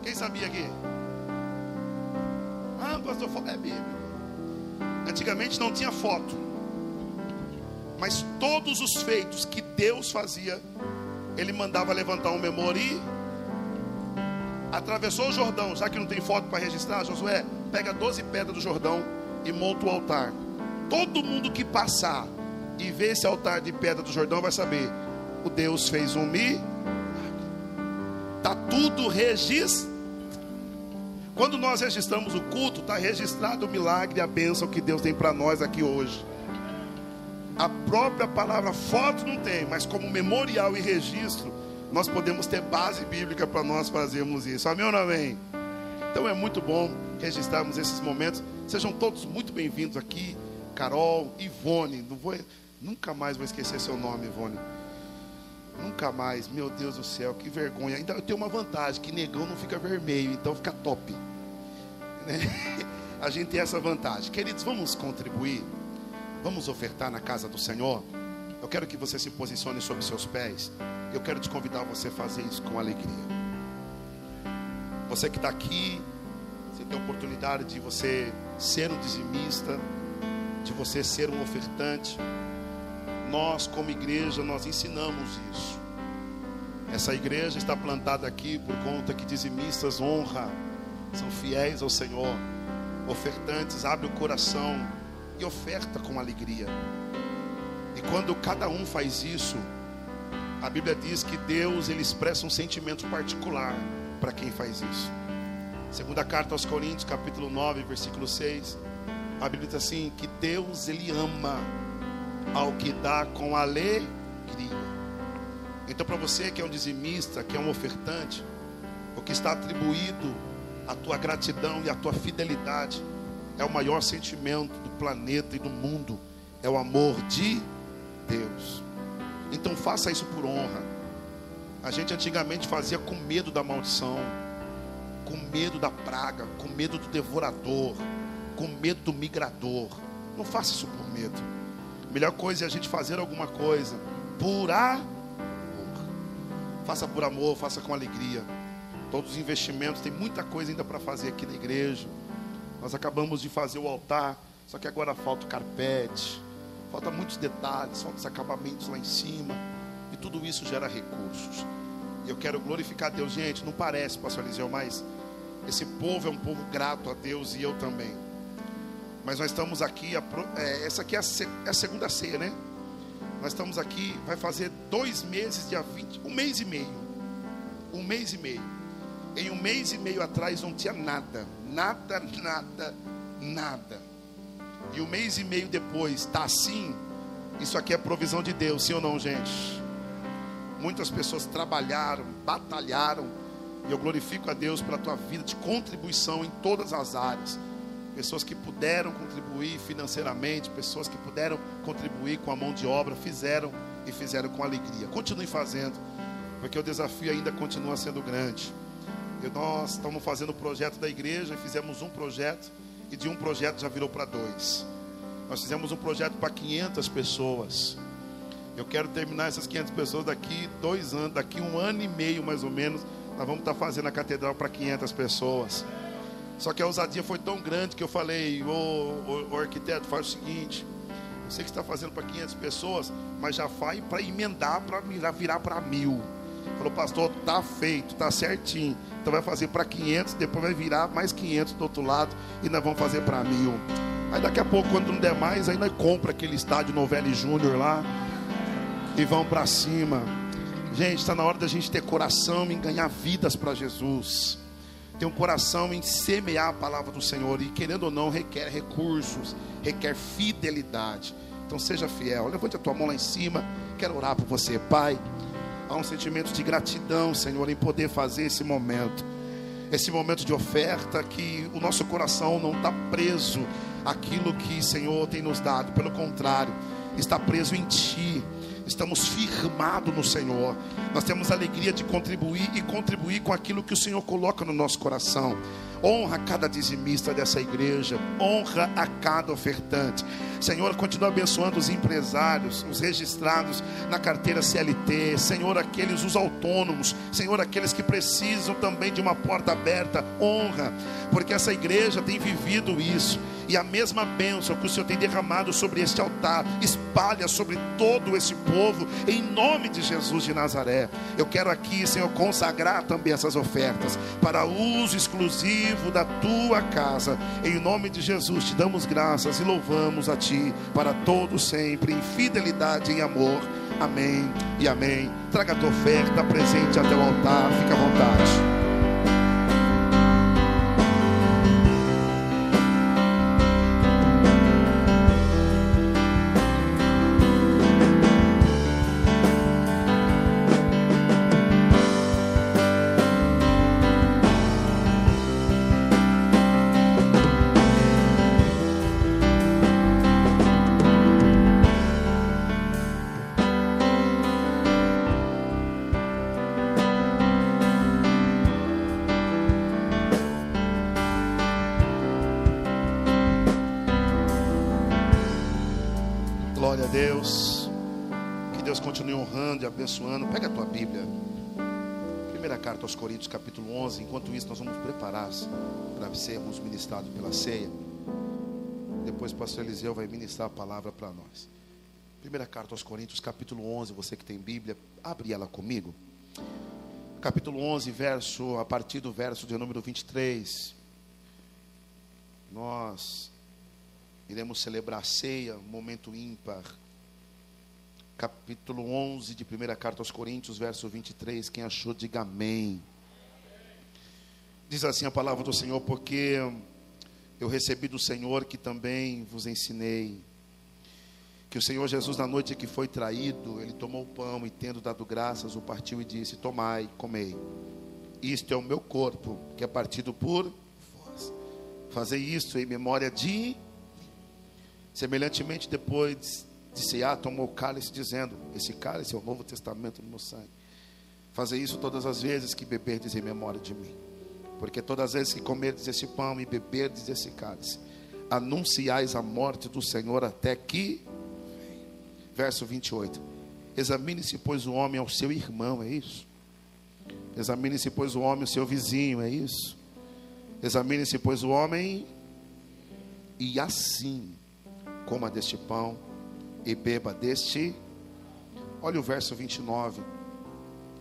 Quem sabia aqui? Ah, pastor, é bíblico. Antigamente não tinha foto. Mas todos os feitos que Deus fazia, Ele mandava levantar um memori. Atravessou o Jordão, já que não tem foto para registrar, Josué, pega 12 pedras do Jordão e monta o altar. Todo mundo que passar e ver esse altar de pedra do Jordão vai saber: o Deus fez um mi. Está tudo registrado. Quando nós registramos o culto, está registrado o milagre a bênção que Deus tem para nós aqui hoje. A própria palavra foto não tem, mas como memorial e registro, nós podemos ter base bíblica para nós fazermos isso. Amém ou não amém? Então é muito bom registrarmos esses momentos. Sejam todos muito bem-vindos aqui. Carol, Ivone, não vou, nunca mais vou esquecer seu nome, Ivone. Nunca mais, meu Deus do céu, que vergonha. Ainda eu tenho uma vantagem, que negão não fica vermelho, então fica top. Né? (laughs) A gente tem essa vantagem. Queridos, vamos contribuir. Vamos ofertar na casa do Senhor. Eu quero que você se posicione sobre seus pés. Eu quero te convidar a você fazer isso com alegria. Você que está aqui, você tem a oportunidade de você ser um dizimista, de você ser um ofertante. Nós, como igreja, nós ensinamos isso. Essa igreja está plantada aqui por conta que dizimistas honra, são fiéis ao Senhor. Ofertantes, abre o coração e oferta com alegria. E quando cada um faz isso, a Bíblia diz que Deus ele expressa um sentimento particular para quem faz isso. Segunda carta aos Coríntios, capítulo 9, versículo 6. A Bíblia diz assim: que Deus ele ama ao que dá com alegria. Então, para você que é um dizimista, que é um ofertante, o que está atribuído à tua gratidão e à tua fidelidade é o maior sentimento do planeta e do mundo, é o amor de Deus. Então, faça isso por honra. A gente antigamente fazia com medo da maldição, com medo da praga, com medo do devorador, com medo do migrador. Não faça isso por medo. A melhor coisa é a gente fazer alguma coisa por amor. Faça por amor, faça com alegria. Todos os investimentos, tem muita coisa ainda para fazer aqui na igreja. Nós acabamos de fazer o altar, só que agora falta o carpete, falta muitos detalhes, falta os acabamentos lá em cima. E tudo isso gera recursos. E eu quero glorificar Deus, gente. Não parece, pastor Eliseu, mas esse povo é um povo grato a Deus e eu também. Mas nós estamos aqui, é, essa aqui é é a segunda ceia, né? Nós estamos aqui, vai fazer dois meses, dia 20, um mês e meio. Um mês e meio. Em um mês e meio atrás não tinha nada, nada, nada, nada. E um mês e meio depois está assim. Isso aqui é provisão de Deus, sim ou não, gente? Muitas pessoas trabalharam, batalharam. E eu glorifico a Deus pela tua vida de contribuição em todas as áreas. pessoas que puderam contribuir financeiramente, pessoas que puderam contribuir com a mão de obra, fizeram e fizeram com alegria. Continue fazendo, porque o desafio ainda continua sendo grande. Nós estamos fazendo o projeto da igreja, fizemos um projeto e de um projeto já virou para dois. Nós fizemos um projeto para 500 pessoas. Eu quero terminar essas 500 pessoas daqui dois anos, daqui um ano e meio mais ou menos. Nós vamos estar fazendo a catedral para 500 pessoas. Só que a ousadia foi tão grande que eu falei, ô, arquiteto, faz o seguinte. Eu sei que está fazendo para 500 pessoas, mas já faz para emendar, para virar para mil. Falou, pastor, tá feito, tá certinho. Então vai fazer para 500, depois vai virar mais 500 do outro lado e nós vamos fazer para mil. Aí daqui a pouco, quando não der mais, aí nós compra aquele estádio Novelli Júnior lá e vão para cima. Gente, está na hora da gente ter coração em ganhar vidas para Jesus. Ter um coração em semear a palavra do Senhor. E querendo ou não, requer recursos, requer fidelidade. Então seja fiel. Levante a tua mão lá em cima. Quero orar por você, Pai. Há um sentimento de gratidão, Senhor, em poder fazer esse momento. Esse momento de oferta que o nosso coração não está preso àquilo que, Senhor, tem nos dado. Pelo contrário, está preso em Ti estamos firmados no Senhor. Nós temos alegria de contribuir e contribuir com aquilo que o Senhor coloca no nosso coração. Honra cada dizimista dessa igreja, honra a cada ofertante. Senhor, continua abençoando os empresários, os registrados na carteira CLT, Senhor, aqueles os autônomos, Senhor, aqueles que precisam também de uma porta aberta. Honra, porque essa igreja tem vivido isso e a mesma bênção que o Senhor tem derramado sobre este altar, espalha sobre todo esse povo, em nome de Jesus de Nazaré. Eu quero aqui, Senhor, consagrar também essas ofertas para uso exclusivo da tua casa. Em nome de Jesus, te damos graças e louvamos a ti para todo sempre, em fidelidade e amor. Amém e amém. Traga a tua oferta presente até o altar, fica à vontade. Abençoando. Pega a tua Bíblia. Primeira carta aos Coríntios, capítulo 11. Enquanto isso, nós vamos preparar para sermos ministrados pela ceia. Depois o pastor Eliseu vai ministrar a palavra para nós. Primeira carta aos Coríntios, capítulo 11. Você que tem Bíblia, abre ela comigo. Capítulo 11, verso, a partir do verso de número 23. Nós iremos celebrar a ceia, momento ímpar. Capítulo 11 de 1 Carta aos Coríntios, verso 23. Quem achou, diga amém. Diz assim a palavra do Senhor, porque eu recebi do Senhor que também vos ensinei. Que o Senhor Jesus, na noite que foi traído, ele tomou o pão e, tendo dado graças, o partiu e disse: Tomai, comei. Isto é o meu corpo, que é partido por vós. Fazei isto em memória de Semelhantemente, depois de cear, tomou o cálice, dizendo: Esse cálice é o novo testamento do meu sangue. Fazer isso todas as vezes que beberdes em memória de mim. Porque todas as vezes que comerdes esse pão e beberdes esse cálice, anunciais a morte do Senhor até que. Verso 28. Examine-se, pois, o homem ao seu irmão, é isso? Examine-se, pois, o homem ao seu vizinho, é isso? Examine-se, pois, o homem, e assim coma deste pão e beba deste. Olha o verso 29,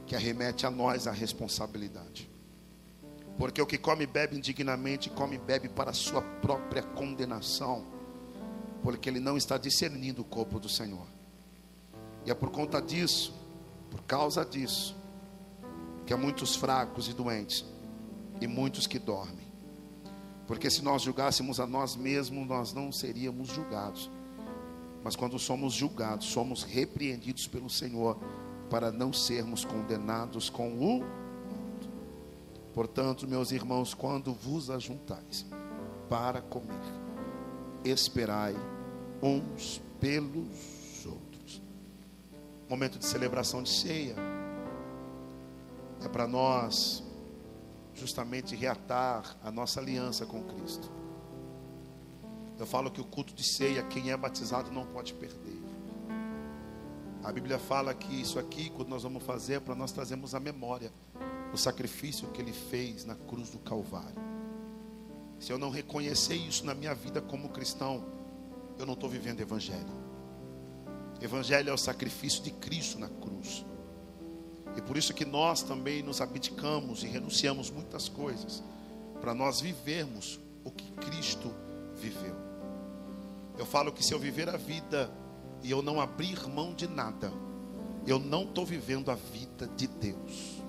que arremete a nós a responsabilidade. Porque o que come e bebe indignamente, come e bebe para a sua própria condenação, porque ele não está discernindo o corpo do Senhor. E é por conta disso, por causa disso, que há muitos fracos e doentes, e muitos que dormem. Porque se nós julgássemos a nós mesmos, nós não seríamos julgados. Mas quando somos julgados, somos repreendidos pelo Senhor para não sermos condenados com o mundo. Portanto, meus irmãos, quando vos ajuntais, para comer. Esperai uns pelos outros. Momento de celebração de ceia. É para nós justamente reatar a nossa aliança com Cristo. Eu falo que o culto de ceia, quem é batizado não pode perder. A Bíblia fala que isso aqui, quando nós vamos fazer, é para nós trazermos a memória o sacrifício que ele fez na cruz do Calvário. Se eu não reconhecer isso na minha vida como cristão, eu não estou vivendo evangelho. Evangelho é o sacrifício de Cristo na cruz. E por isso que nós também nos abdicamos e renunciamos muitas coisas para nós vivermos o que Cristo viveu. Eu falo que se eu viver a vida e eu não abrir mão de nada, eu não estou vivendo a vida de Deus.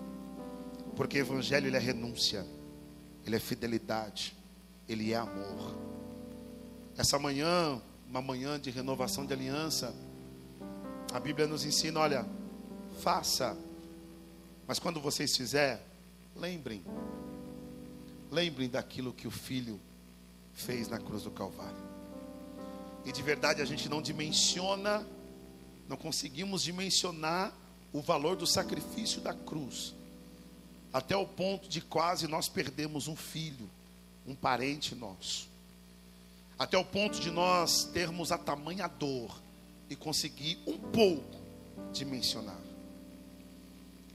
Porque evangelho ele é renúncia, ele é fidelidade, ele é amor. Essa manhã, uma manhã de renovação de aliança, a Bíblia nos ensina, olha, faça mas quando vocês fizerem, lembrem. Lembrem daquilo que o filho fez na cruz do Calvário. E de verdade a gente não dimensiona, não conseguimos dimensionar o valor do sacrifício da cruz. Até o ponto de quase nós perdemos um filho, um parente nosso. Até o ponto de nós termos a tamanha dor e conseguir um pouco dimensionar.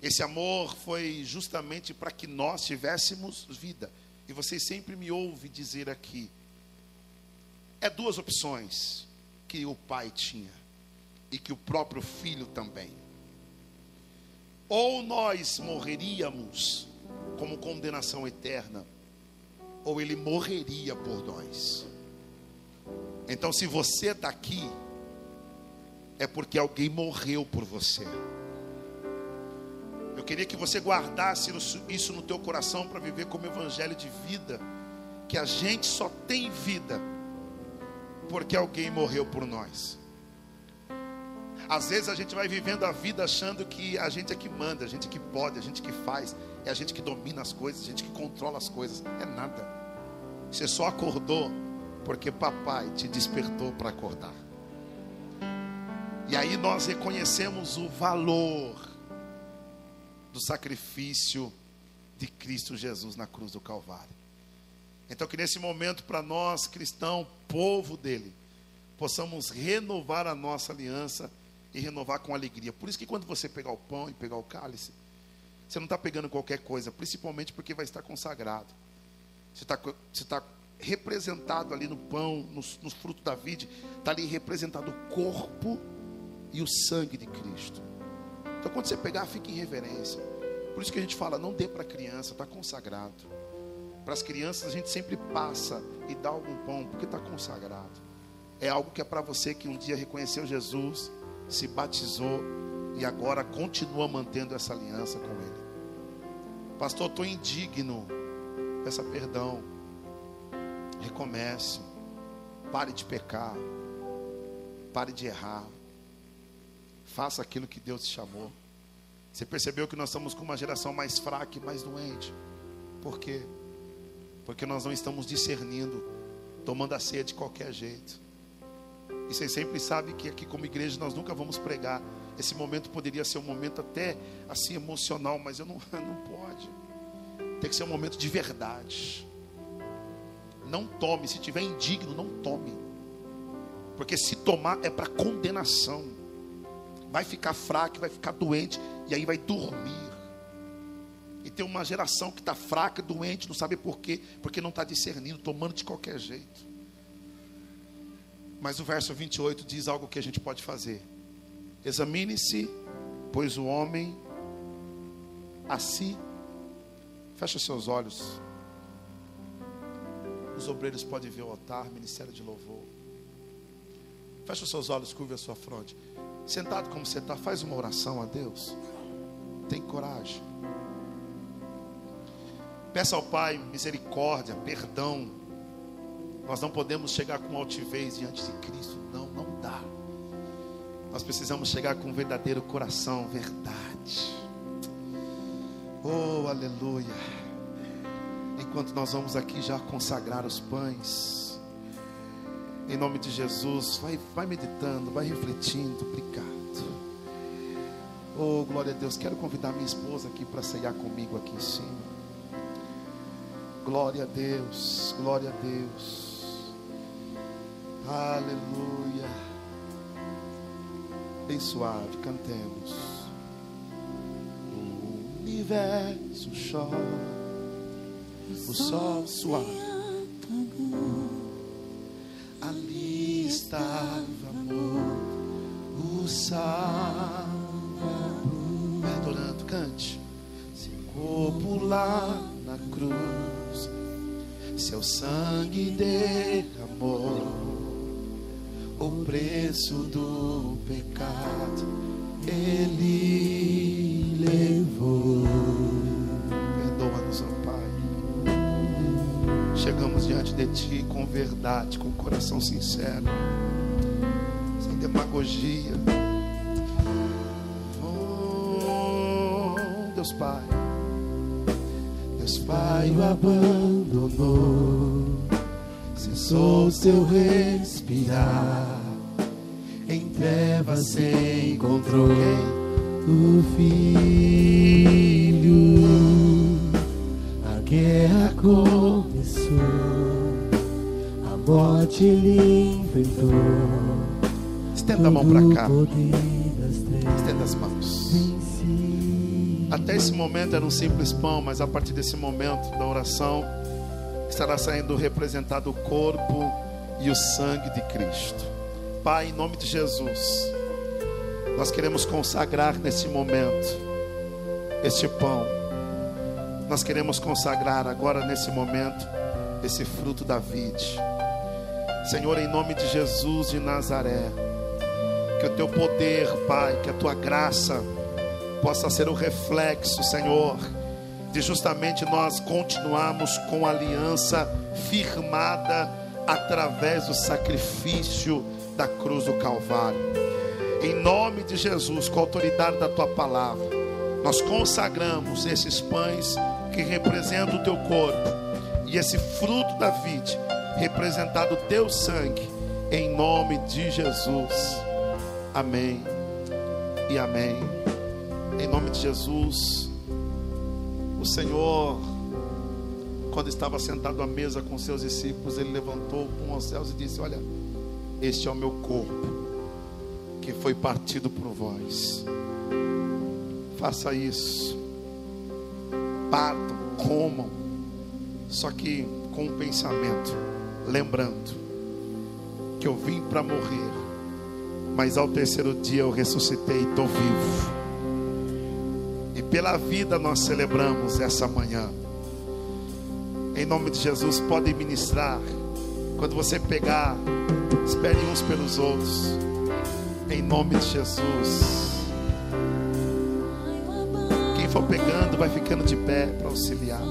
Esse amor foi justamente para que nós tivéssemos vida. E você sempre me ouve dizer aqui: é duas opções que o pai tinha e que o próprio filho também. Ou nós morreríamos como condenação eterna, ou ele morreria por nós. Então, se você está aqui, é porque alguém morreu por você. Eu queria que você guardasse isso no teu coração para viver como evangelho de vida, que a gente só tem vida porque alguém morreu por nós. Às vezes a gente vai vivendo a vida achando que a gente é que manda, a gente é que pode, a gente é que faz, é a gente que domina as coisas, a gente que controla as coisas. É nada. Você só acordou porque papai te despertou para acordar. E aí nós reconhecemos o valor do sacrifício de Cristo Jesus na cruz do Calvário. Então, que nesse momento, para nós, cristão, povo dele, possamos renovar a nossa aliança e renovar com alegria. Por isso que quando você pegar o pão e pegar o cálice, você não está pegando qualquer coisa, principalmente porque vai estar consagrado. Você está você tá representado ali no pão, nos, nos frutos da vide, está ali representado o corpo e o sangue de Cristo. Então quando você pegar, fique em reverência. Por isso que a gente fala, não dê para criança, está consagrado. Para as crianças a gente sempre passa e dá algum pão, porque está consagrado. É algo que é para você que um dia reconheceu Jesus, se batizou e agora continua mantendo essa aliança com Ele. Pastor, estou indigno. Peça perdão. Recomece. Pare de pecar. Pare de errar. Faça aquilo que Deus te chamou. Você percebeu que nós estamos com uma geração mais fraca e mais doente. Por quê? Porque nós não estamos discernindo, tomando a ceia de qualquer jeito. E vocês sempre sabem que aqui como igreja nós nunca vamos pregar. Esse momento poderia ser um momento até assim emocional, mas eu não, (laughs) não pode. Tem que ser um momento de verdade. Não tome, se tiver indigno, não tome. Porque se tomar é para condenação vai ficar fraco, vai ficar doente, e aí vai dormir. E tem uma geração que está fraca, doente, não sabe por quê, porque não está discernindo, tomando de qualquer jeito. Mas o verso 28 diz algo que a gente pode fazer: examine-se, pois o homem a si, fecha seus olhos. Os obreiros podem ver o altar, ministério de louvor. Fecha seus olhos, curva a sua fronte. Sentado como você está, faz uma oração a Deus. Tem coragem. Peça ao Pai misericórdia, perdão. Nós não podemos chegar com altivez diante de Cristo. Não, não dá. Nós precisamos chegar com um verdadeiro coração, verdade. Oh, aleluia. Enquanto nós vamos aqui já consagrar os pães, em nome de Jesus, vai, vai meditando, vai refletindo. Obrigado. Oh, glória a Deus. Quero convidar minha esposa aqui para ceiar comigo aqui em cima. Glória a Deus, glória a Deus. Aleluia. Bem suave, cantemos. O universo chora, o sol suave. Ali estava amor, o salvador. Vai adorando, cante. Por lá na cruz, seu sangue derramou o preço do pecado. Ele levou. Perdoa-nos, ó Pai. Chegamos diante de Ti com verdade, com coração sincero, sem demagogia. Oh, Deus Pai. Deus Pai o abandonou, cessou seu respirar, em trevas se encontrou o Filho. A guerra começou, a morte lhe enfrentou. Estenda a mão para cá, estenda Até esse momento era um simples pão, mas a partir desse momento da oração estará saindo representado o corpo e o sangue de Cristo. Pai, em nome de Jesus, nós queremos consagrar nesse momento este pão. Nós queremos consagrar agora nesse momento esse fruto da vide. Senhor, em nome de Jesus de Nazaré, que o teu poder, Pai, que a tua graça possa ser o reflexo, Senhor, de justamente nós continuarmos com a aliança firmada através do sacrifício da cruz do Calvário. Em nome de Jesus, com a autoridade da tua palavra, nós consagramos esses pães que representam o teu corpo e esse fruto da vide representado o teu sangue, em nome de Jesus. Amém e amém. Em nome de Jesus, o Senhor, quando estava sentado à mesa com seus discípulos, ele levantou um aos céus e disse: Olha, este é o meu corpo, que foi partido por vós. Faça isso, partam, comam, só que com um pensamento, lembrando que eu vim para morrer, mas ao terceiro dia eu ressuscitei e estou vivo. Pela vida nós celebramos essa manhã. Em nome de Jesus, podem ministrar. Quando você pegar, espere uns pelos outros. Em nome de Jesus. Quem for pegando, vai ficando de pé para auxiliar.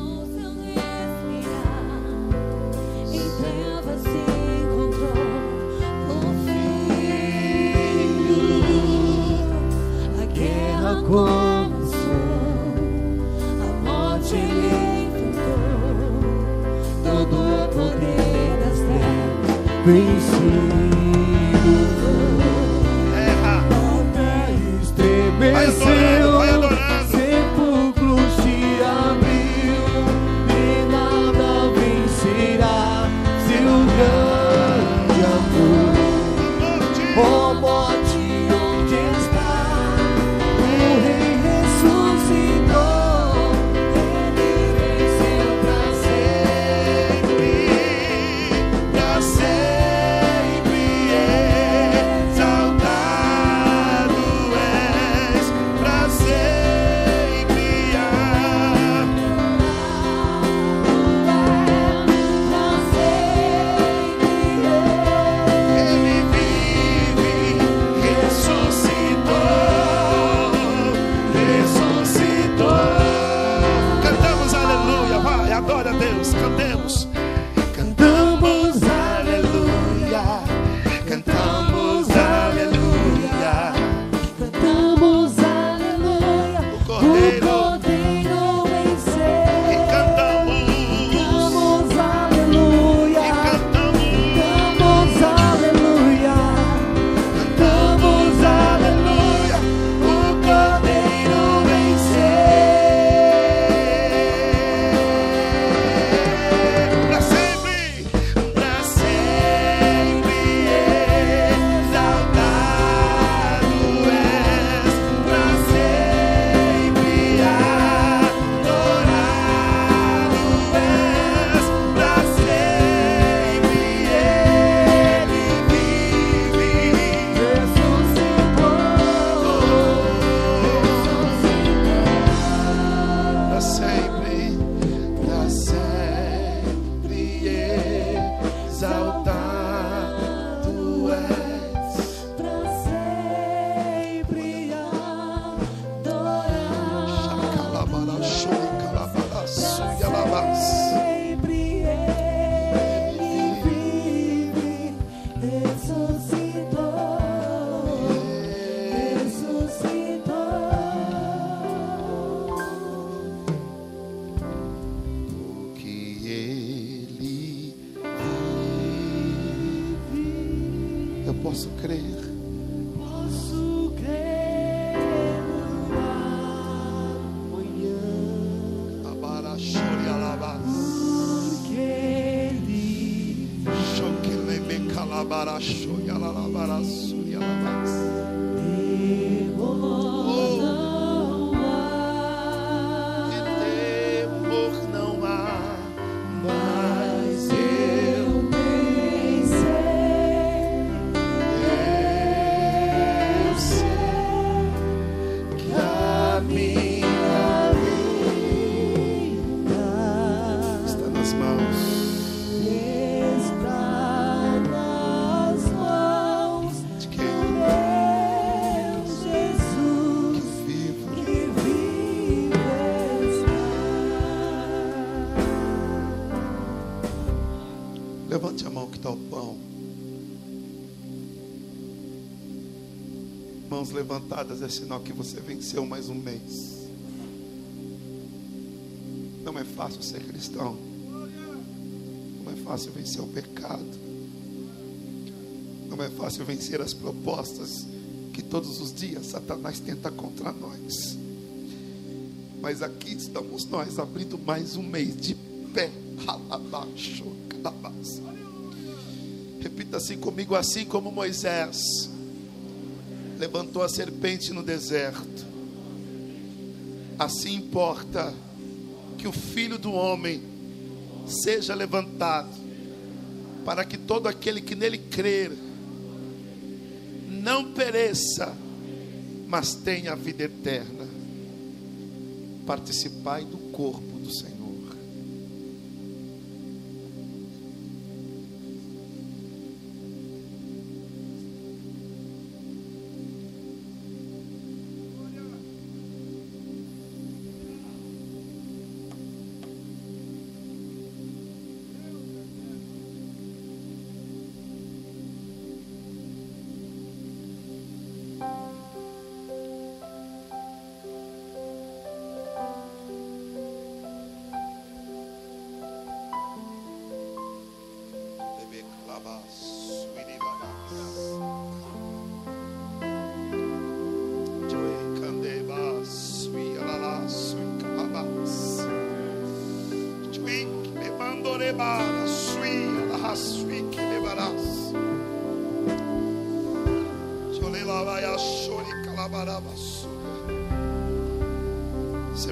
Levantadas é sinal que você venceu mais um mês. Não é fácil ser cristão. Não é fácil vencer o pecado. Não é fácil vencer as propostas que todos os dias Satanás tenta contra nós. Mas aqui estamos nós abrindo mais um mês de pé. Repita assim comigo, assim como Moisés levantou a serpente no deserto. Assim importa que o filho do homem seja levantado, para que todo aquele que nele crer não pereça, mas tenha a vida eterna. Participai do corpo do Senhor.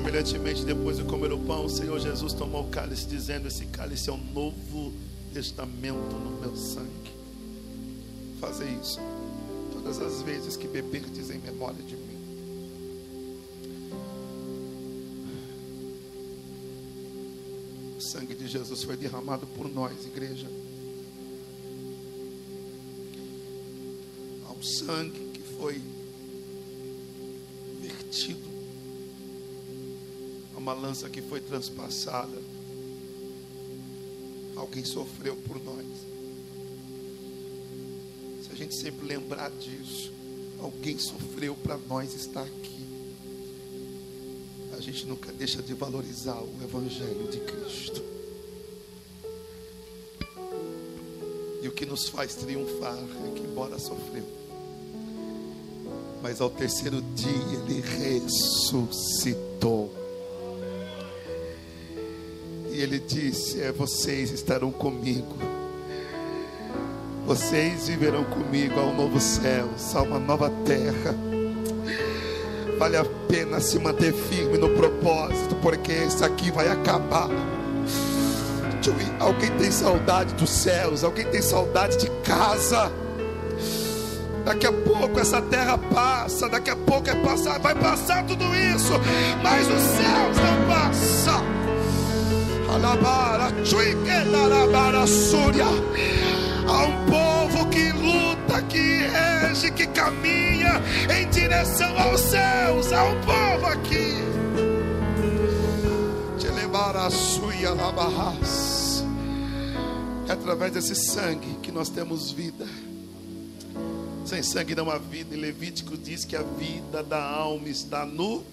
Semelhantemente, depois de comer o pão, o Senhor Jesus tomou o cálice, dizendo: Esse cálice é um novo testamento no meu sangue. Fazer isso todas as vezes que beberdes em memória de mim. O sangue de Jesus foi derramado por nós, igreja. Um sangue que foi uma lança que foi transpassada. Alguém sofreu por nós. Se a gente sempre lembrar disso, alguém sofreu para nós estar aqui. A gente nunca deixa de valorizar o Evangelho de Cristo. E o que nos faz triunfar é que, embora sofreu, mas ao terceiro dia ele ressuscitou. Ele disse: é, Vocês estarão comigo. Vocês viverão comigo ao novo céu, a uma nova terra. Vale a pena se manter firme no propósito, porque isso aqui vai acabar. Alguém tem saudade dos céus? Alguém tem saudade de casa? Daqui a pouco essa terra passa, daqui a pouco é passar, vai passar tudo isso, mas os céus não passam. Há um povo que luta, que rege, que caminha em direção aos céus. Há um povo aqui. Te labarras. É através desse sangue que nós temos vida. Sem sangue não há vida. E Levítico diz que a vida da alma está no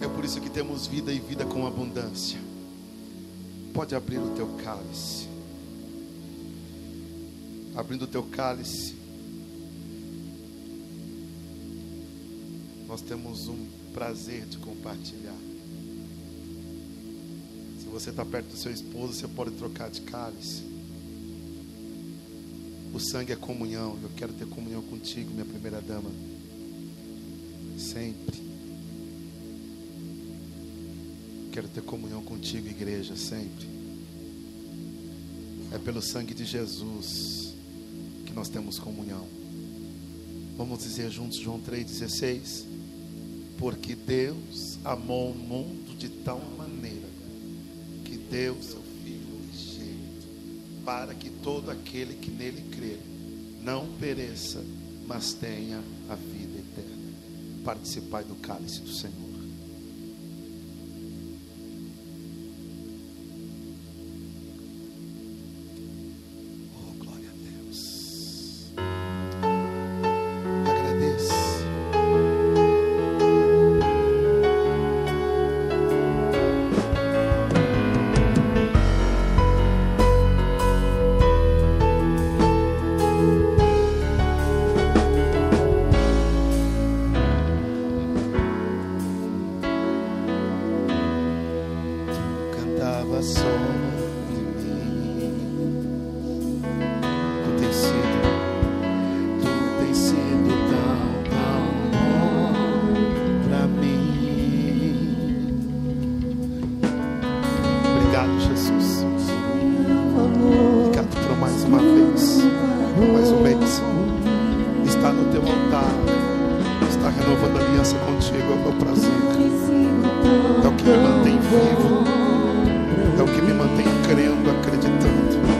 é por isso que temos vida e vida com abundância. Pode abrir o teu cálice. abrindo o teu cálice, nós temos um prazer de compartilhar. Se você está perto do seu esposo, você pode trocar de cálice. O sangue é comunhão. Eu quero ter comunhão contigo, minha primeira dama. Sempre. Quero ter comunhão contigo, igreja, sempre. É pelo sangue de Jesus que nós temos comunhão. Vamos dizer juntos João 3,16. Porque Deus amou o mundo de tal maneira que deu seu Filho unigênito, para que todo aquele que nele crer não pereça, mas tenha a vida eterna. Participar do cálice do Senhor. Obrigado, Jesus. Obrigado por mais uma vez, mais um mês. Está no teu altar, está renovando a aliança contigo, é o meu prazer. É o que me mantém vivo. É o que me mantém crendo, acreditando.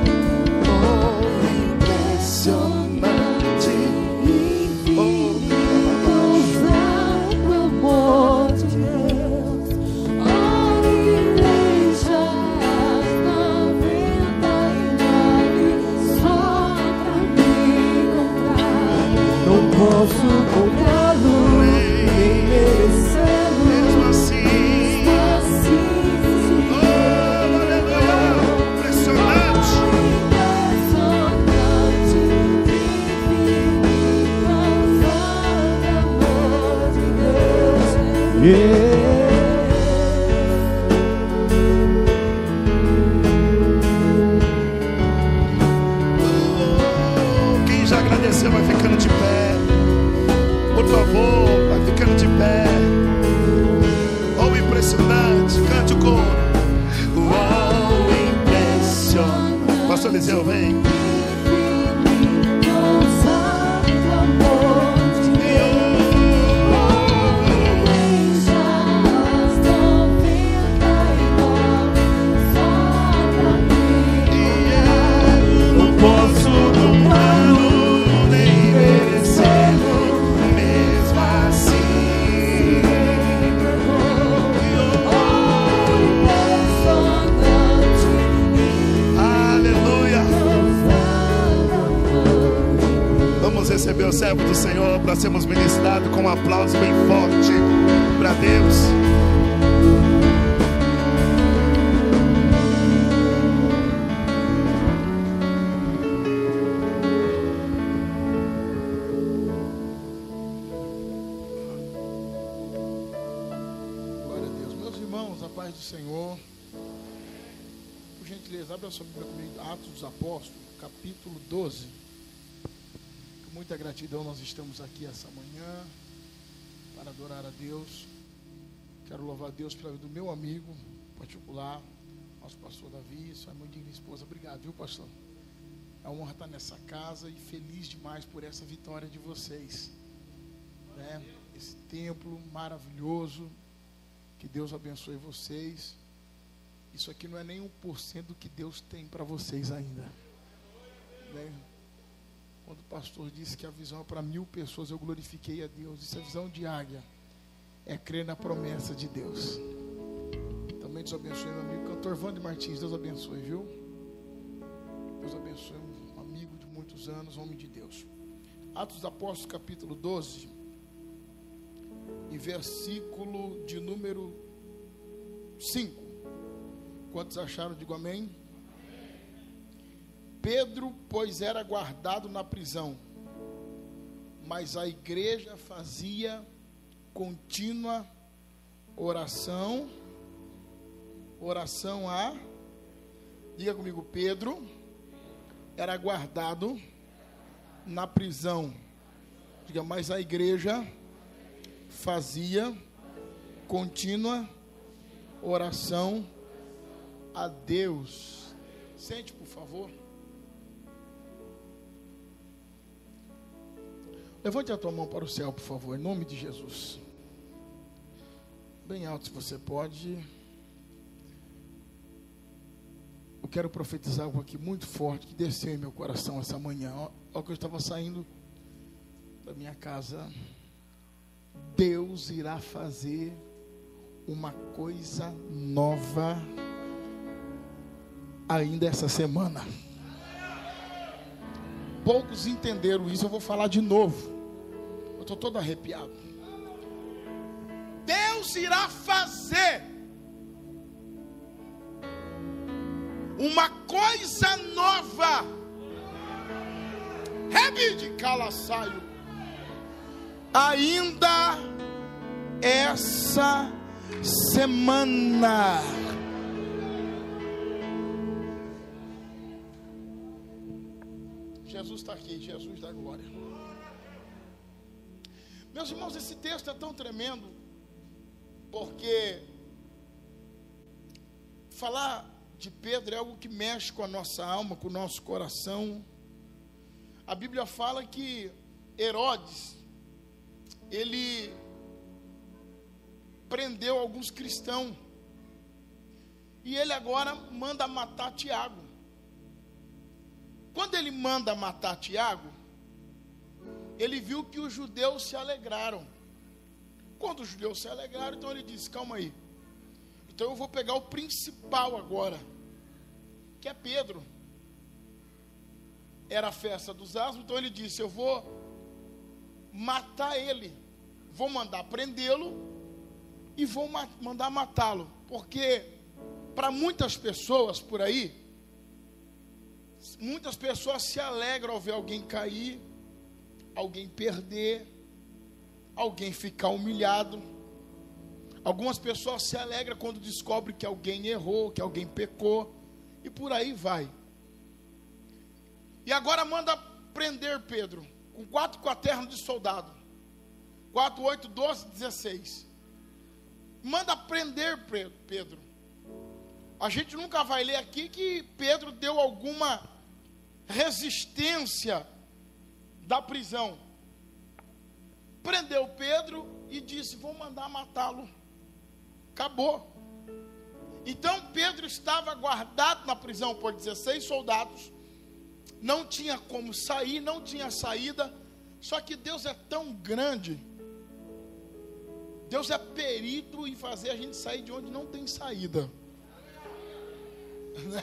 Estamos aqui essa manhã para adorar a Deus. Quero louvar a Deus pela vida do meu amigo particular, nosso pastor Davi, sua mãe digna esposa. Obrigado, viu, pastor? É uma honra estar nessa casa e feliz demais por essa vitória de vocês. Né? Esse templo maravilhoso, que Deus abençoe vocês. Isso aqui não é nem um por cento do que Deus tem para vocês ainda. Né? Quando o pastor disse que a visão é para mil pessoas, eu glorifiquei a Deus. Isso é visão de águia. É crer na promessa de Deus. Também Deus abençoe meu amigo cantor Wander Martins. Deus abençoe, viu? Deus abençoe um amigo de muitos anos, homem de Deus. Atos dos Apóstolos, capítulo 12 e versículo de número 5. Quantos acharam? Digo amém. Pedro, pois era guardado na prisão, mas a igreja fazia contínua oração, oração a, diga comigo, Pedro era guardado na prisão, diga, mas a igreja fazia contínua oração a Deus. Sente, por favor. Levante a tua mão para o céu, por favor, em nome de Jesus. Bem alto, se você pode. Eu quero profetizar algo aqui muito forte que desceu em meu coração essa manhã. Ao que eu estava saindo da minha casa, Deus irá fazer uma coisa nova ainda essa semana. Poucos entenderam isso, eu vou falar de novo. Eu estou todo arrepiado. Deus irá fazer uma coisa nova. De calaçaio. Ainda essa semana. Jesus está aqui, Jesus da glória. Meus irmãos, esse texto é tão tremendo, porque falar de Pedro é algo que mexe com a nossa alma, com o nosso coração. A Bíblia fala que Herodes, ele prendeu alguns cristãos. E ele agora manda matar Tiago. Quando ele manda matar Tiago, ele viu que os judeus se alegraram. Quando os judeus se alegraram, então ele disse: Calma aí. Então eu vou pegar o principal agora, que é Pedro. Era a festa dos asmos, então ele disse: Eu vou matar ele, vou mandar prendê-lo e vou ma mandar matá-lo, porque para muitas pessoas por aí, muitas pessoas se alegram ao ver alguém cair, alguém perder, alguém ficar humilhado. Algumas pessoas se alegram quando descobrem que alguém errou, que alguém pecou, e por aí vai. E agora manda prender Pedro, com quatro quaternos de soldado. 4, 8, 12, 16 manda prender Pedro. A gente nunca vai ler aqui que Pedro deu alguma resistência da prisão. Prendeu Pedro e disse: Vou mandar matá-lo. Acabou. Então Pedro estava guardado na prisão por 16 soldados. Não tinha como sair, não tinha saída. Só que Deus é tão grande Deus é perito em fazer a gente sair de onde não tem saída. Né?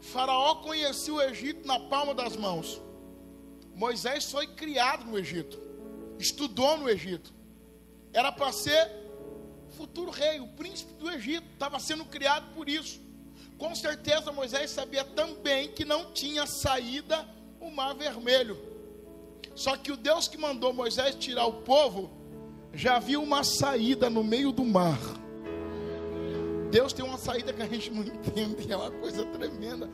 Faraó conhecia o Egito na palma das mãos. Moisés foi criado no Egito, estudou no Egito. Era para ser futuro rei, o príncipe do Egito, estava sendo criado por isso. Com certeza Moisés sabia também que não tinha saída o mar vermelho. Só que o Deus que mandou Moisés tirar o povo já viu uma saída no meio do mar. Deus tem uma saída que a gente não entende, é uma coisa tremenda.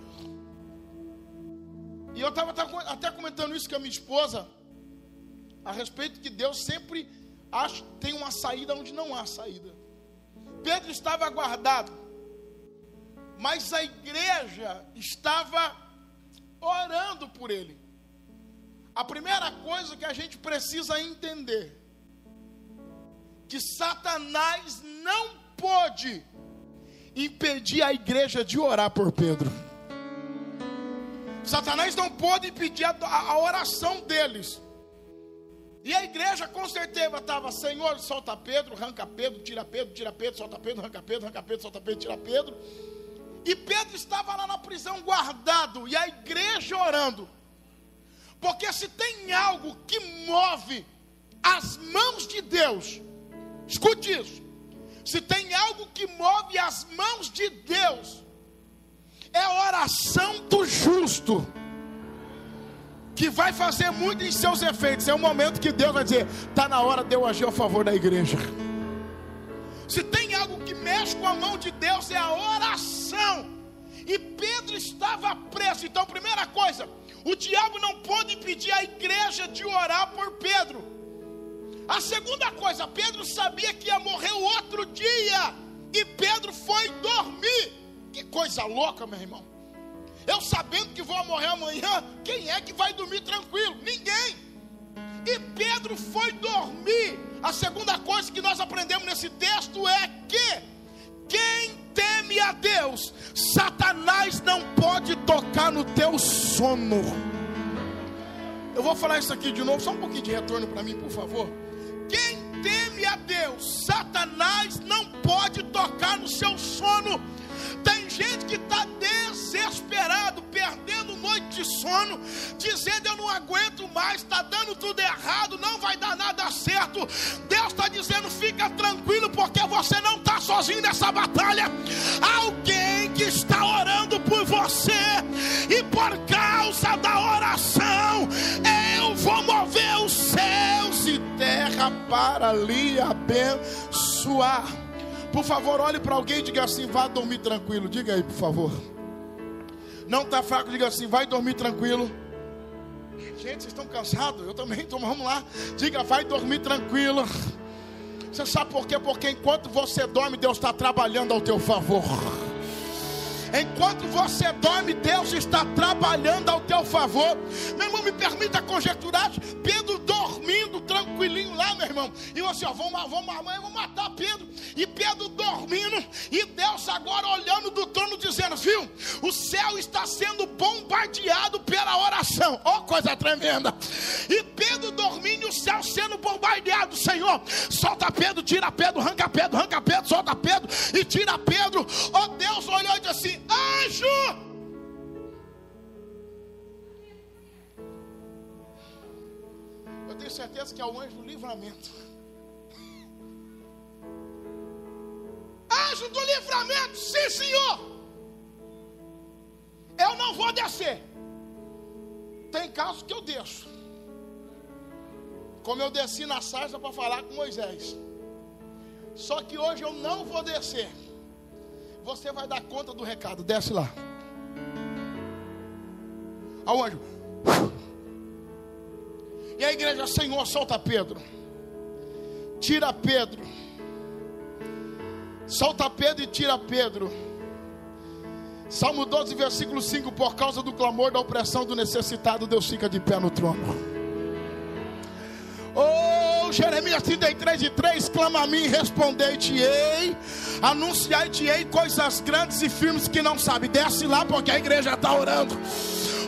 E eu estava até comentando isso com a minha esposa, a respeito que Deus sempre acha, tem uma saída onde não há saída. Pedro estava guardado, mas a igreja estava orando por ele. A primeira coisa que a gente precisa entender que Satanás não pôde impedir a igreja de orar por Pedro. Satanás não pôde impedir a, a, oração deles. E a igreja com certeza estava, Senhor, solta Pedro, arranca Pedro, tira Pedro, tira Pedro, solta Pedro, arranca Pedro, arranca Pedro, solta Pedro, tira Pedro. E Pedro estava lá na prisão guardado, e a igreja orando. Porque se tem algo que move as mãos de Deus, Escute isso. Se tem algo que move as mãos de Deus, É a oração do justo que vai fazer muito em seus efeitos. É o momento que Deus vai dizer: está na hora de eu agir a favor da igreja. Se tem algo que mexe com a mão de Deus, é a oração. E Pedro estava preso. Então, primeira coisa, o diabo não pôde impedir a igreja de orar por Pedro. A segunda coisa, Pedro sabia que ia morrer o outro dia. E Pedro foi dormir. Que coisa louca, meu irmão. Eu sabendo que vou morrer amanhã, quem é que vai dormir tranquilo? Ninguém. E Pedro foi dormir. A segunda coisa que nós aprendemos nesse texto é que quem teme a Deus, Satanás não pode tocar no teu sono. Eu vou falar isso aqui de novo, só um pouquinho de retorno para mim, por favor. Quem teme a Deus, Satanás não pode tocar no seu sono. Tem gente que está desesperado, perdendo noite de sono, dizendo eu não aguento mais, está dando tudo errado, não vai dar nada certo. Deus está dizendo, fica tranquilo, porque você não está sozinho nessa batalha. Alguém que está orando por você, e por causa da oração, terra para lhe abençoar. Por favor, olhe para alguém e diga assim: vá dormir tranquilo. Diga aí, por favor. Não está fraco, diga assim: vai dormir tranquilo. Gente, vocês estão cansados? Eu também, então vamos lá. Diga, vai dormir tranquilo. Você sabe por quê? Porque enquanto você dorme, Deus está trabalhando ao teu favor. Enquanto você dorme, Deus está trabalhando ao teu favor. Meu irmão, me permita conjecturar. Pedro dormindo tranquilinho lá, meu irmão. E você, ó, vamos, vamos, amanhã vamos matar Pedro. E Pedro dormindo. E Deus agora olhando do trono, dizendo: Viu, o céu está sendo bombardeado pela oração. Ó, oh, coisa tremenda. E Pedro dormindo, e o céu sendo bombardeado. Senhor, solta Pedro, tira Pedro, arranca Pedro, arranca Pedro, solta Pedro e tira Pedro. Ó, oh, Deus olhou e disse assim: anjo. Tenho certeza que é o anjo do livramento. Anjo do livramento, sim, senhor. Eu não vou descer. Tem casos que eu deixo. Como eu desci na sarça para falar com Moisés. Só que hoje eu não vou descer. Você vai dar conta do recado. Desce lá. Ao anjo. E a igreja, Senhor, solta Pedro. Tira Pedro. Solta Pedro e tira Pedro. Salmo 12, versículo 5: Por causa do clamor da opressão do necessitado, Deus fica de pé no trono. Oh, Jeremias 33 e 3: Clama a mim, respondei-te-ei, anunciai-te-ei coisas grandes e firmes que não sabe. Desce lá, porque a igreja está orando.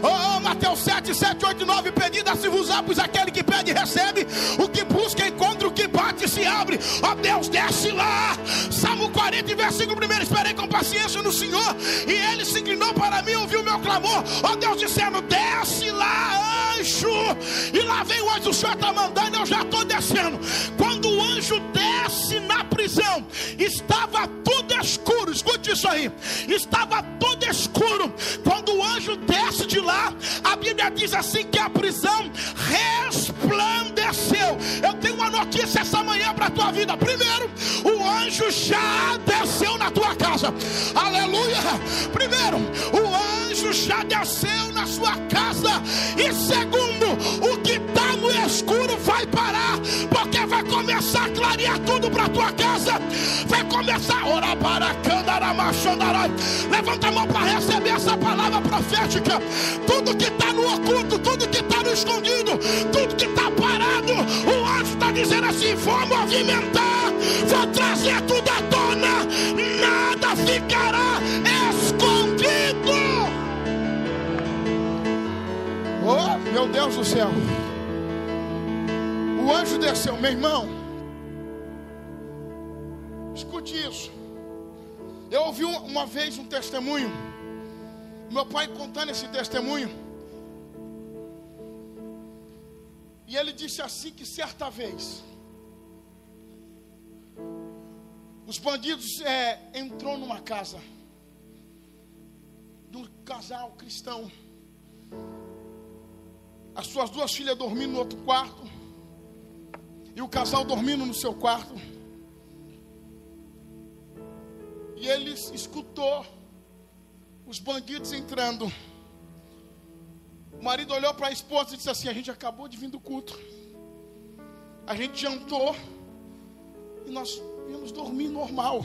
Oh, Mateus 7, 7, 8, 9: Pedida se vos pois aquele que pede recebe, o que busca encontra, o que bate se abre. Ó oh, Deus, desce lá. Salmo 40, versículo 1: Esperei com paciência no Senhor, e ele se inclinou para mim, ouviu o meu clamor. Ó oh, Deus, dizendo: Desce lá, anjo. E lá vem o anjo, o Senhor está mandando, eu já estou descendo. Quando o anjo desce na prisão, estava tudo escuro. Escute isso aí: estava tudo escuro. Bíblia diz assim: que a prisão resplandeceu. Eu tenho uma notícia essa manhã para a tua vida. Primeiro, o anjo já desceu na tua casa. Aleluia. Primeiro, o anjo já desceu na sua casa. E segundo, o que está no escuro vai parar, porque vai começar a clarear tudo para tua casa. Vai começar a orar para candaramachandarai. Levanta a mão para receber essa palavra profética. Tudo que está escondido, tudo que está parado, o anjo está dizendo assim: vou movimentar, vou trazer tudo à tona, nada ficará escondido. Oh, meu Deus do céu. O anjo desceu, meu irmão. Escute isso. Eu ouvi uma vez um testemunho. Meu pai contando esse testemunho. E ele disse assim que certa vez os bandidos é, entrou numa casa de um casal cristão. As suas duas filhas dormindo no outro quarto. E o casal dormindo no seu quarto. E ele escutou os bandidos entrando. Marido olhou para a esposa e disse assim: A gente acabou de vir do culto. A gente jantou. E nós íamos dormir normal.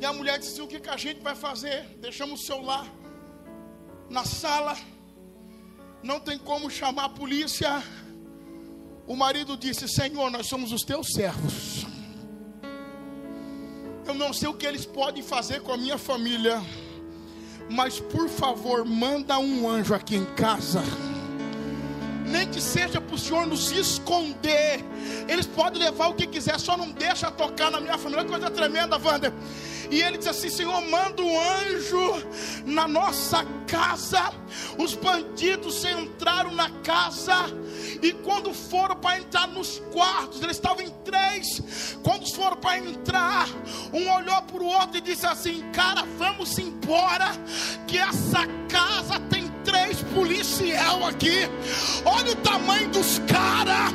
E a mulher disse: O que, que a gente vai fazer? Deixamos o celular na sala. Não tem como chamar a polícia. O marido disse: Senhor, nós somos os teus servos. Eu não sei o que eles podem fazer com a minha família. Mas por favor, manda um anjo aqui em casa nem que seja para o Senhor nos esconder. Eles podem levar o que quiser, só não deixa tocar na minha família. Coisa tremenda, Wander. E ele diz assim: Senhor, manda um anjo na nossa casa. Os bandidos entraram na casa. E quando foram para entrar nos quartos, eles estavam em três. Quando foram para entrar, um olhou para o outro e disse assim: Cara, vamos embora. Que essa casa tem três policial aqui. Olha o tamanho dos caras.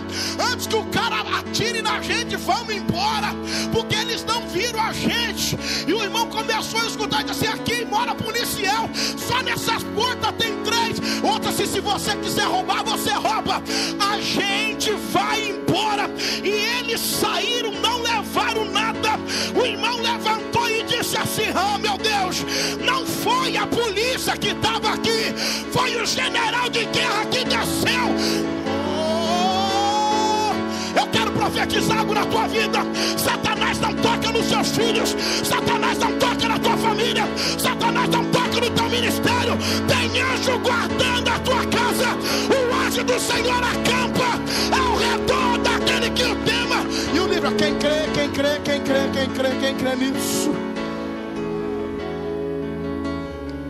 Antes que o cara atire na gente, vamos embora. Porque eles não viram a gente. E o irmão começou a escutar e disse: aqui mora policial. Só nessas portas tem três. Outra, se, se você quiser roubar, você rouba. A gente vai embora. E eles saíram, não levaram nada. O irmão levantou e disse assim: Oh meu Deus, não foi a polícia que estava aqui, foi o general de guerra que desceu. Oh, eu quero profetizar algo na tua vida. Satanás não toca nos seus filhos, Satanás não toca na tua família, Satanás não toca no teu ministério. Tem anjo guardando a tua casa. O anjo do Senhor acampa ao redor daquele que o tema. E o livro, quem crê, quem crê, quem crê, quem crê, quem crê nisso.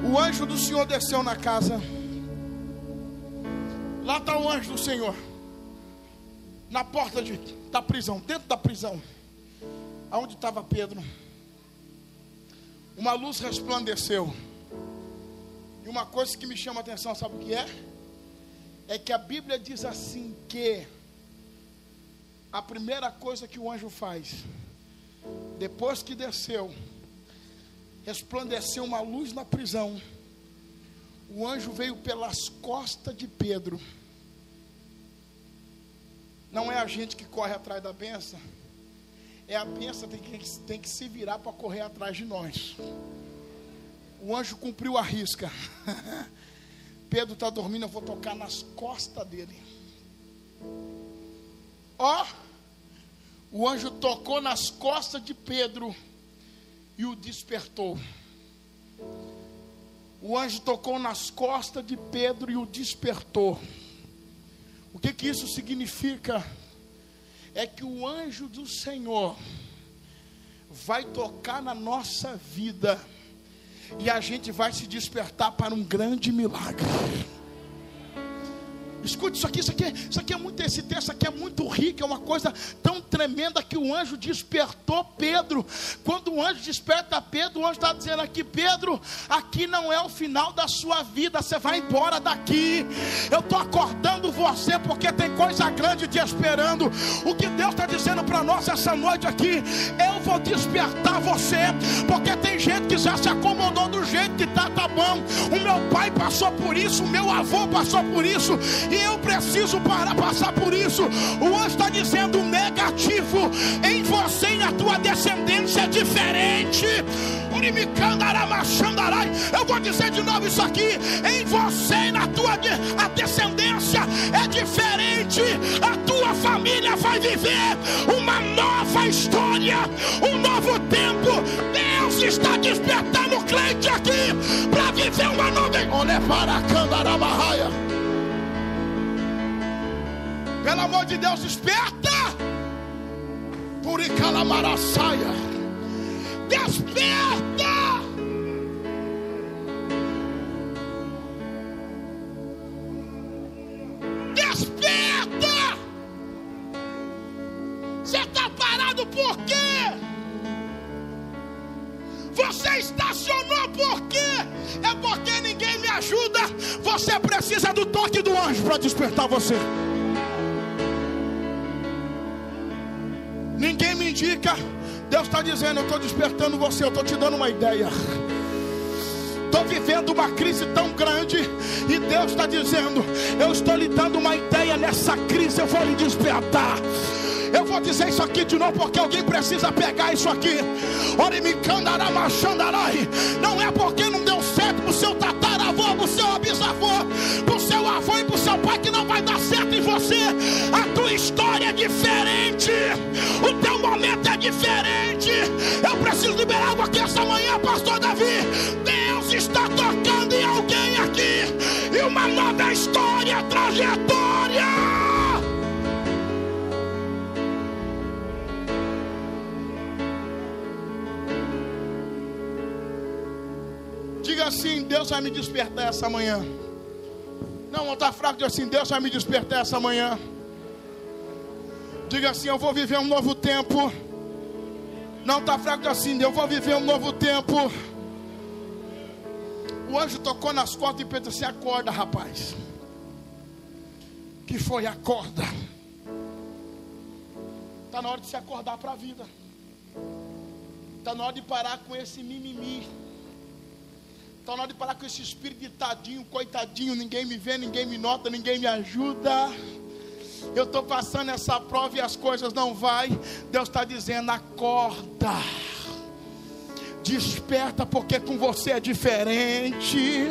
O anjo do Senhor desceu na casa. Lá está o anjo do Senhor. Na porta de, da prisão, dentro da prisão. Aonde estava Pedro. Uma luz resplandeceu. E uma coisa que me chama a atenção, sabe o que é? É que a Bíblia diz assim que a primeira coisa que o anjo faz, depois que desceu, resplandeceu uma luz na prisão. O anjo veio pelas costas de Pedro. Não é a gente que corre atrás da benção, é a benção que tem que, tem que se virar para correr atrás de nós. O anjo cumpriu a risca. (laughs) Pedro está dormindo, eu vou tocar nas costas dele. Ó, o anjo tocou nas costas de Pedro e o despertou. O anjo tocou nas costas de Pedro e o despertou. O que que isso significa? É que o anjo do Senhor vai tocar na nossa vida e a gente vai se despertar para um grande milagre. Escute isso aqui, isso aqui, isso aqui é muito esse texto aqui é muito rico, é uma coisa tão tremenda que o anjo despertou Pedro. Quando o anjo desperta Pedro, o anjo está dizendo aqui, Pedro, aqui não é o final da sua vida, você vai embora daqui. Eu estou acordando você porque tem coisa grande te esperando. O que Deus está dizendo para nós essa noite aqui, eu vou despertar você, porque tem gente que já se acomodou do jeito que está, tá bom. O meu pai passou por isso, o meu avô passou por isso. Eu preciso para passar por isso. O anjo está dizendo negativo em você e na tua descendência é diferente. Eu vou dizer de novo isso aqui. Em você e na tua de, a descendência é diferente. A tua família vai viver uma nova história, um novo tempo. Deus está despertando o crente aqui para viver uma nova. Olha para a Candaramahaya. Pelo amor de Deus, desperta! Puricalamarassaia. Desperta! Desperta! Você está parado por quê? Você estacionou por quê? É porque ninguém me ajuda. Você precisa do toque do anjo para despertar você. Ninguém me indica. Deus está dizendo: Eu estou despertando você, eu estou te dando uma ideia. Estou vivendo uma crise tão grande e Deus está dizendo: Eu estou lhe dando uma ideia nessa crise, eu vou lhe despertar. Eu vou dizer isso aqui de novo porque alguém precisa pegar isso aqui. Não é porque não deu certo para o seu tataravô, para o seu bisavô, para o seu avô e para o seu pai que não vai dar certo em você. A tua história é diferente. O teu momento é diferente. Eu preciso liberar algo aqui essa manhã, pastor Davi. Deus está tocando em alguém aqui. E uma nova história, trajetória. Diga assim: Deus vai me despertar essa manhã. Não, não está fraco, diga assim: Deus vai me despertar essa manhã. Diga assim: Eu vou viver um novo tempo. Não está fraco, diga assim: Eu vou viver um novo tempo. O anjo tocou nas costas e Pedro assim: Acorda, rapaz. Que foi? Acorda. Está na hora de se acordar para a vida. Está na hora de parar com esse mimimi. Está na hora de parar com esse espírito de tadinho, coitadinho, ninguém me vê, ninguém me nota, ninguém me ajuda. Eu estou passando essa prova e as coisas não vai. Deus está dizendo: acorda, desperta, porque com você é diferente.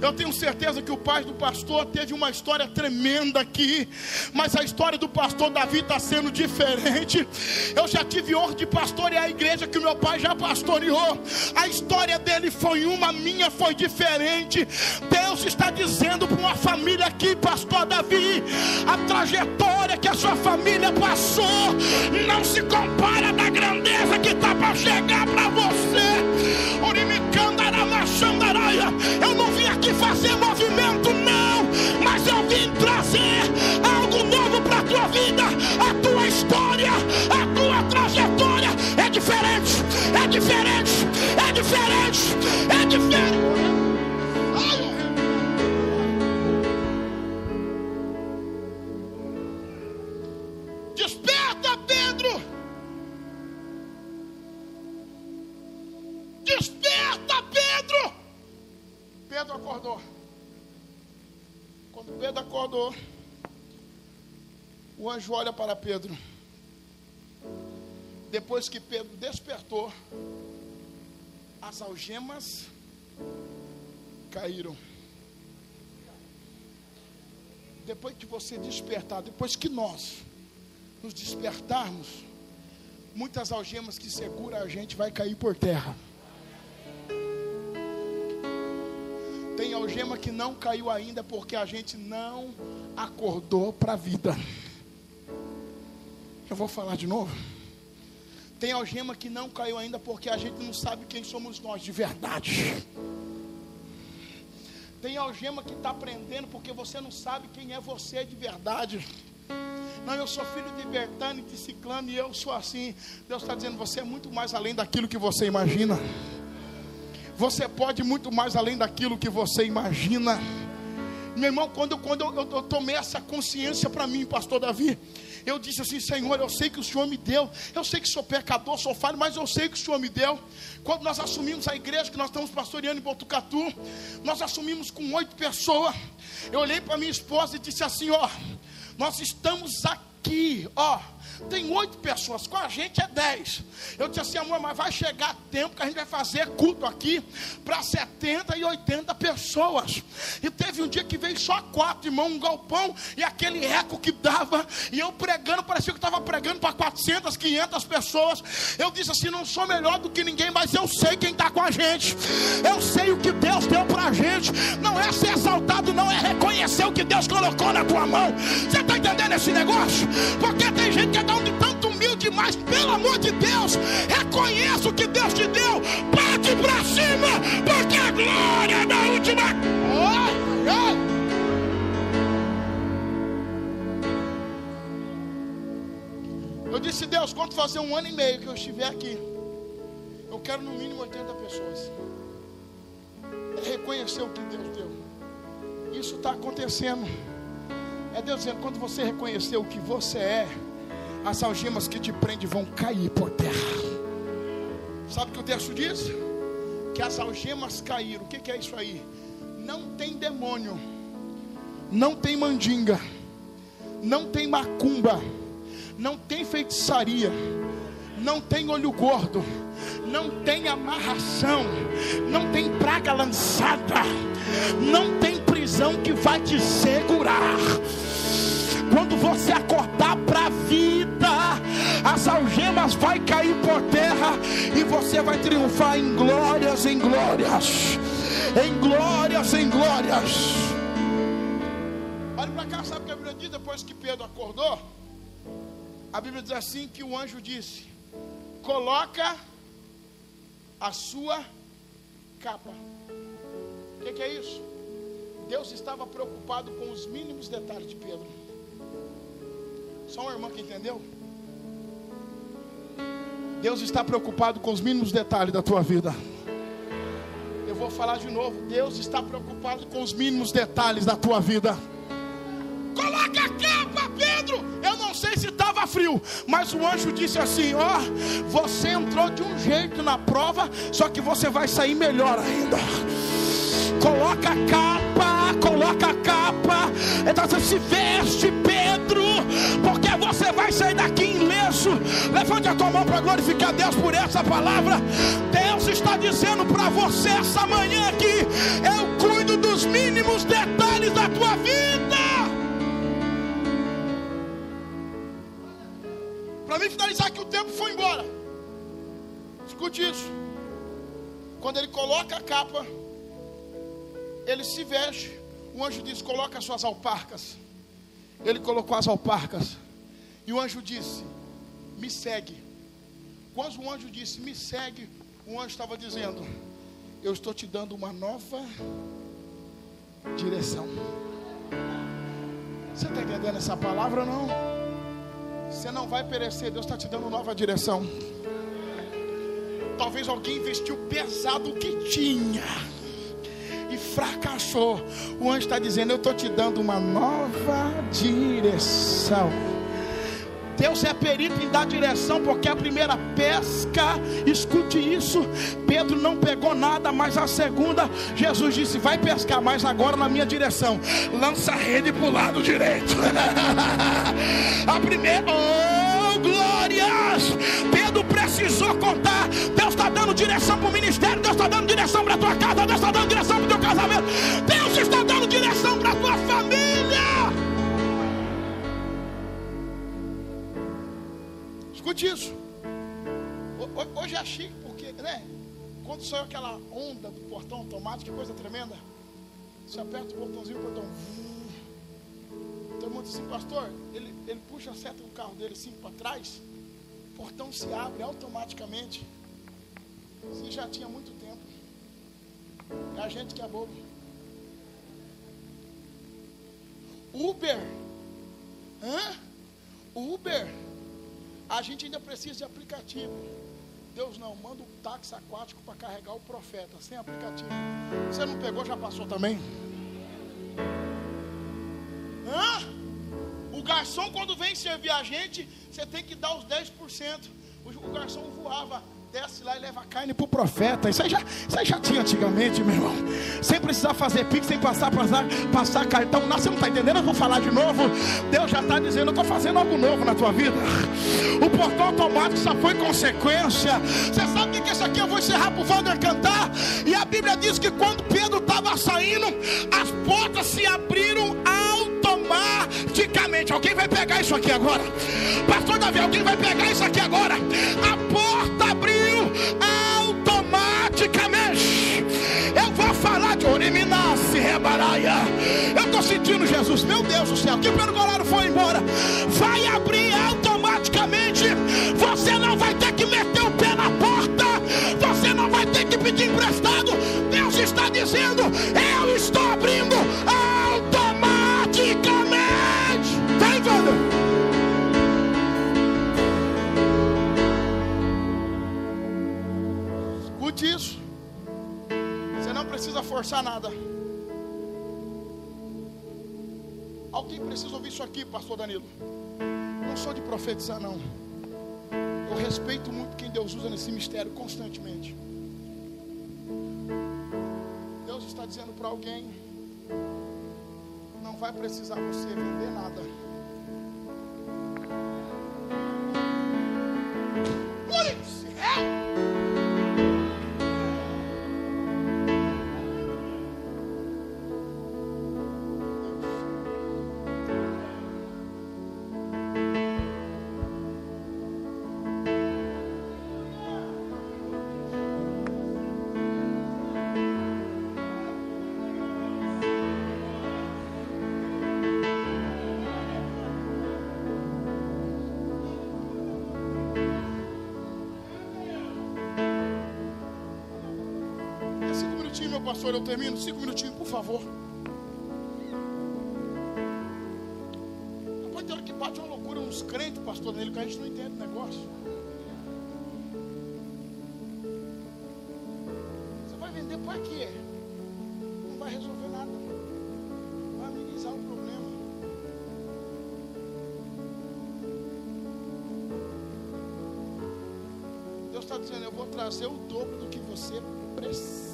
Eu tenho certeza que o pai do pastor teve uma história tremenda aqui, mas a história do pastor Davi está sendo diferente. Eu já tive honra de pastorear a igreja que meu pai já pastoreou. A história dele foi uma, a minha foi diferente. Deus está dizendo para uma família aqui, pastor Davi, a trajetória que a sua família passou não se compara da grandeza que está para chegar para você. Eu aqui fazer movimento, não, mas eu vim trazer algo novo para a tua vida, a tua história, a tua trajetória é diferente, é diferente, é diferente, é diferente. O anjo olha para Pedro. Depois que Pedro despertou, as algemas caíram. Depois que você despertar, depois que nós nos despertarmos, muitas algemas que seguram a gente vai cair por terra. Tem algema que não caiu ainda porque a gente não acordou para a vida. Eu vou falar de novo. Tem algema que não caiu ainda porque a gente não sabe quem somos nós de verdade. Tem algema que está prendendo porque você não sabe quem é você de verdade. Não, eu sou filho de Bertane, de Ciclano e eu sou assim. Deus está dizendo, você é muito mais além daquilo que você imagina. Você pode muito mais além daquilo que você imagina. Meu irmão, quando, quando eu, eu, eu tomei essa consciência para mim, pastor Davi, eu disse assim: Senhor, eu sei que o Senhor me deu, eu sei que sou pecador, sou falho, mas eu sei que o Senhor me deu. Quando nós assumimos a igreja que nós estamos pastoreando em Botucatu, nós assumimos com oito pessoas. Eu olhei para minha esposa e disse assim: Ó, nós estamos aqui, ó tem oito pessoas, com a gente é dez. Eu disse assim, amor, mas vai chegar tempo que a gente vai fazer culto aqui para 70 e 80 pessoas. E teve um dia que veio só quatro, irmão, um galpão e aquele eco que dava. E eu pregando, parecia que estava pregando para 400, 500 pessoas. Eu disse assim: não sou melhor do que ninguém, mas eu sei quem está com a gente. Eu sei o que Deus deu para a gente. Não é ser exaltado, não é reconhecer o que Deus colocou na tua mão. Você está entendendo esse negócio? Porque tem gente que é tão, tanto humilde, mas pelo amor de Deus, reconheça o que Deus te deu. Bate para cima, porque a glória é da última. Oh. Eu disse, Deus, quando fazer um ano e meio que eu estiver aqui, eu quero no mínimo 80 pessoas. É reconhecer o que Deus deu. Isso está acontecendo. É Deus dizendo: quando você reconhecer o que você é, as algemas que te prendem vão cair por terra. Sabe o que o texto diz? Que as algemas caíram. O que, que é isso aí? Não tem demônio, não tem mandinga, não tem macumba, não tem feitiçaria, não tem olho gordo, não tem amarração, não tem praga lançada, não tem prisão que vai te segurar. Quando você acordar para as algemas vai cair por terra e você vai triunfar em glórias, em glórias, em glórias, em glórias. Olha para cá, sabe o que a Bíblia diz depois que Pedro acordou? A Bíblia diz assim que o anjo disse: Coloca a sua capa. O que, que é isso? Deus estava preocupado com os mínimos detalhes de Pedro. Só uma irmã que entendeu? Deus está preocupado com os mínimos detalhes da tua vida. Eu vou falar de novo. Deus está preocupado com os mínimos detalhes da tua vida. Coloca a capa, Pedro. Eu não sei se estava frio, mas o anjo disse assim: Ó, oh, você entrou de um jeito na prova, só que você vai sair melhor ainda. Coloca a capa, coloca a capa. Então você se veste, Pedro, porque você vai sair daqui ileso. Levante a tua mão para glorificar Deus por essa palavra. Deus está dizendo para você essa manhã aqui: Eu cuido dos mínimos detalhes da tua vida. Para mim finalizar que o tempo foi embora. Escute isso. Quando ele coloca a capa, ele se veste. O anjo diz: Coloca as suas alparcas. Ele colocou as alparcas. E o anjo disse: Me segue. Quando o anjo disse: Me segue, o anjo estava dizendo: Eu estou te dando uma nova direção. Você está entendendo essa palavra ou não? Você não vai perecer, Deus está te dando nova direção. Talvez alguém investiu pesado o que tinha e fracassou. O anjo está dizendo: Eu estou te dando uma nova direção. Deus é perito em dar direção, porque a primeira pesca, escute isso, Pedro não pegou nada, mas a segunda, Jesus disse: Vai pescar, mas agora na minha direção, lança a rede para o lado direito. (laughs) a primeira, oh glórias! Pedro precisou contar. Deus está dando direção para o ministério, Deus está dando direção para a tua casa, Deus está dando direção para o teu casamento, Deus está dando direção para a tua família. Escute isso. Hoje é chique, porque, né? Quando saiu aquela onda do portão automático, que coisa tremenda. Você aperta o botãozinho, o portão. Todo mundo diz assim, pastor, ele, ele puxa a seta do carro dele assim para trás, o portão se abre automaticamente. Isso já tinha muito tempo. É a gente que é bobo. Uber. Hã? Uber a gente ainda precisa de aplicativo. Deus não, manda um táxi aquático para carregar o profeta, sem aplicativo. Você não pegou, já passou também? Hã? O garçom, quando vem servir a gente, você tem que dar os 10%. O garçom voava desce lá e leva carne para o profeta. Isso aí, já, isso aí já tinha antigamente, meu irmão. Sem precisar fazer pix, sem passar, passar, passar cartão. Não, você não está entendendo? Eu vou falar de novo. Deus já está dizendo: Eu estou fazendo algo novo na tua vida. O portão automático só foi consequência. Você sabe o que é isso aqui? Eu vou encerrar para o Wander cantar. E a Bíblia diz que quando Pedro estava saindo, as portas se abriram automaticamente. Alguém vai pegar isso aqui agora? Pastor Davi, alguém vai pegar isso aqui agora? A porta Meu Deus do céu, que pergolaram foi embora, vai abrir automaticamente, você não vai ter que meter o pé na porta, você não vai ter que pedir emprestado, Deus está dizendo, eu estou abrindo automaticamente, vem Wander. Escute isso, você não precisa forçar nada. Alguém precisa ouvir isso aqui, pastor Danilo. Não sou de profetizar, não. Eu respeito muito quem Deus usa nesse mistério constantemente. Deus está dizendo para alguém: não vai precisar você vender nada. Polícia, pastor, eu termino. Cinco minutinhos, por favor. Depois tem que bate uma loucura uns crentes, pastor, nele, que a gente não entende o negócio. Você vai vender para quê? Não vai resolver nada. Vai amenizar o problema. Deus está dizendo, eu vou trazer o dobro do que você precisa.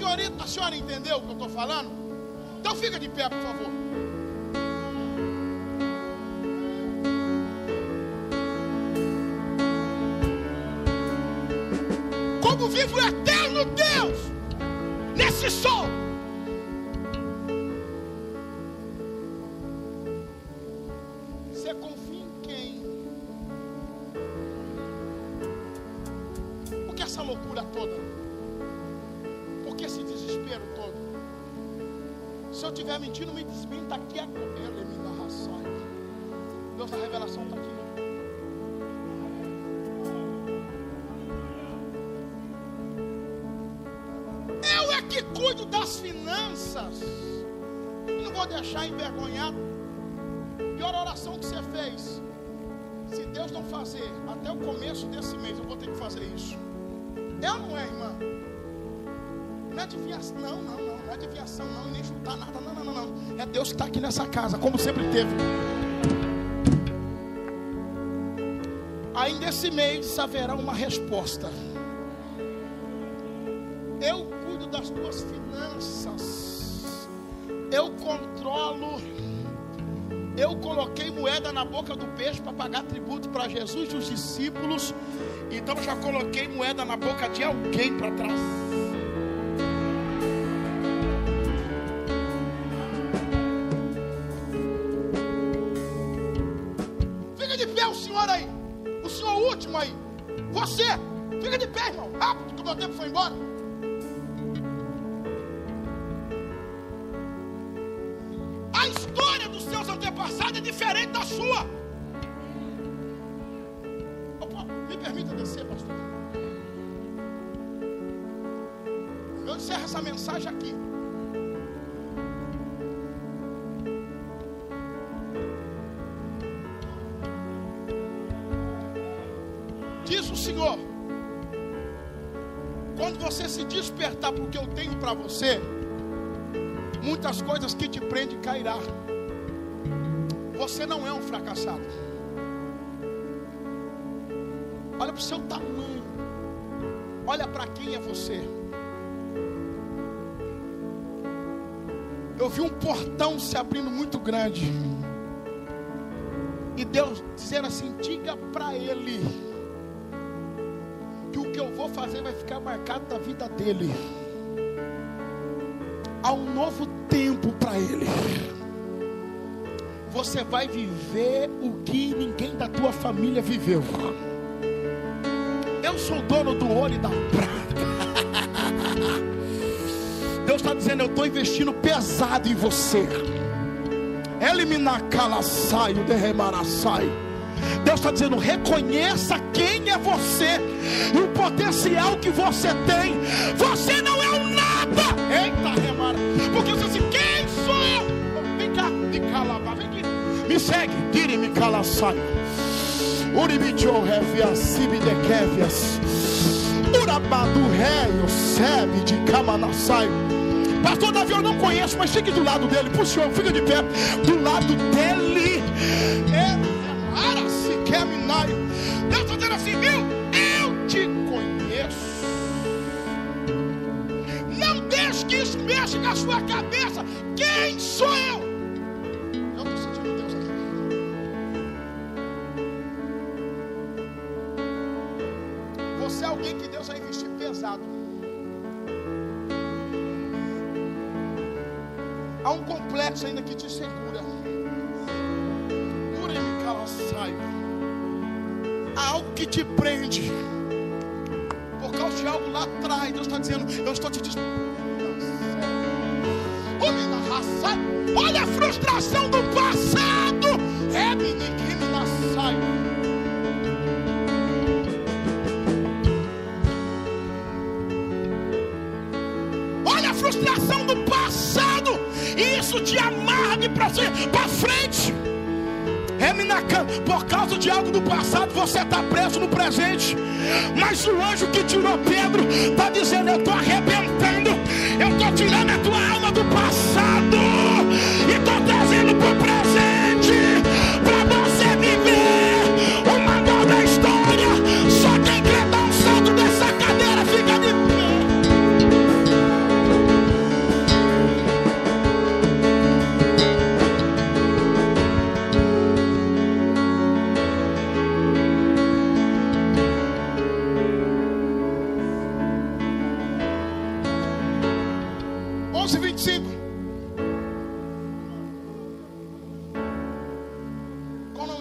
A senhora, a senhora entendeu o que eu estou falando? Então fica de pé, por favor. Estiver mentindo, me desminta aqui agora. Ela me dá ração. Deus, a revelação está aqui. Eu é que cuido das finanças. Não vou deixar envergonhado. Pior oração que você fez. Se Deus não fazer até o começo desse mês, eu vou ter que fazer isso. Eu não é, irmã. Não é desviação, não, não, não. Não é desviação, não. Nem chutar nada, não, não, não, não. É Deus que está aqui nessa casa, como sempre teve. Ainda esse mês haverá uma resposta. Eu cuido das tuas finanças. Eu controlo. Eu coloquei moeda na boca do peixe para pagar tributo para Jesus e os discípulos. Então já coloquei moeda na boca de alguém para trás. Você. Fica de pé, irmão. Rápido, que o meu tempo foi embora. A história dos seus antepassados é diferente da sua. Opa, me permita descer, pastor. Eu encerro essa mensagem aqui. Despertar para o que eu tenho para você, muitas coisas que te prendem cairá. Você não é um fracassado. Olha para o seu tamanho. Olha para quem é você. Eu vi um portão se abrindo muito grande. E Deus dizendo assim: diga para ele fazer vai ficar marcado na vida dele. Há um novo tempo para ele. Você vai viver o que ninguém da tua família viveu. Eu sou dono do ouro e da prata. (laughs) Deus está dizendo: Eu estou investindo pesado em você. Eliminar calaçaio, derremaraçai. Deus está dizendo: reconheça quem é você e o potencial que você tem. Você não é um nada. Eita, remara. Porque você diz: Quem sou eu? Vem cá, cá, lá, vem aqui. Me segue, tire-me calaçai. Uribicho revia sibi de kevias. Urabadu rei, sebe de camanassai. Pastor Davi, eu não conheço, mas fique do lado dele, por senhor, fica de pé. Do lado dele. Dizendo assim? Eu te conheço. Não deixe que isso mexa na sua cabeça. Quem sou eu? Eu estou sentindo Deus aqui. Você é alguém que Deus vai investir pesado. Há um complexo ainda que te segura. Uremi saio. Há algo que te prende. Por causa de algo lá atrás. Deus está dizendo, eu estou te dizendo. Olha a frustração do passado. É menino saio. Olha a frustração do passado. E isso te amarra de para frente. Por causa de algo do passado, você está preso no presente. Mas o anjo que tirou Pedro está dizendo: Eu estou arrebentando, eu estou tirando a tua alma do passado e estou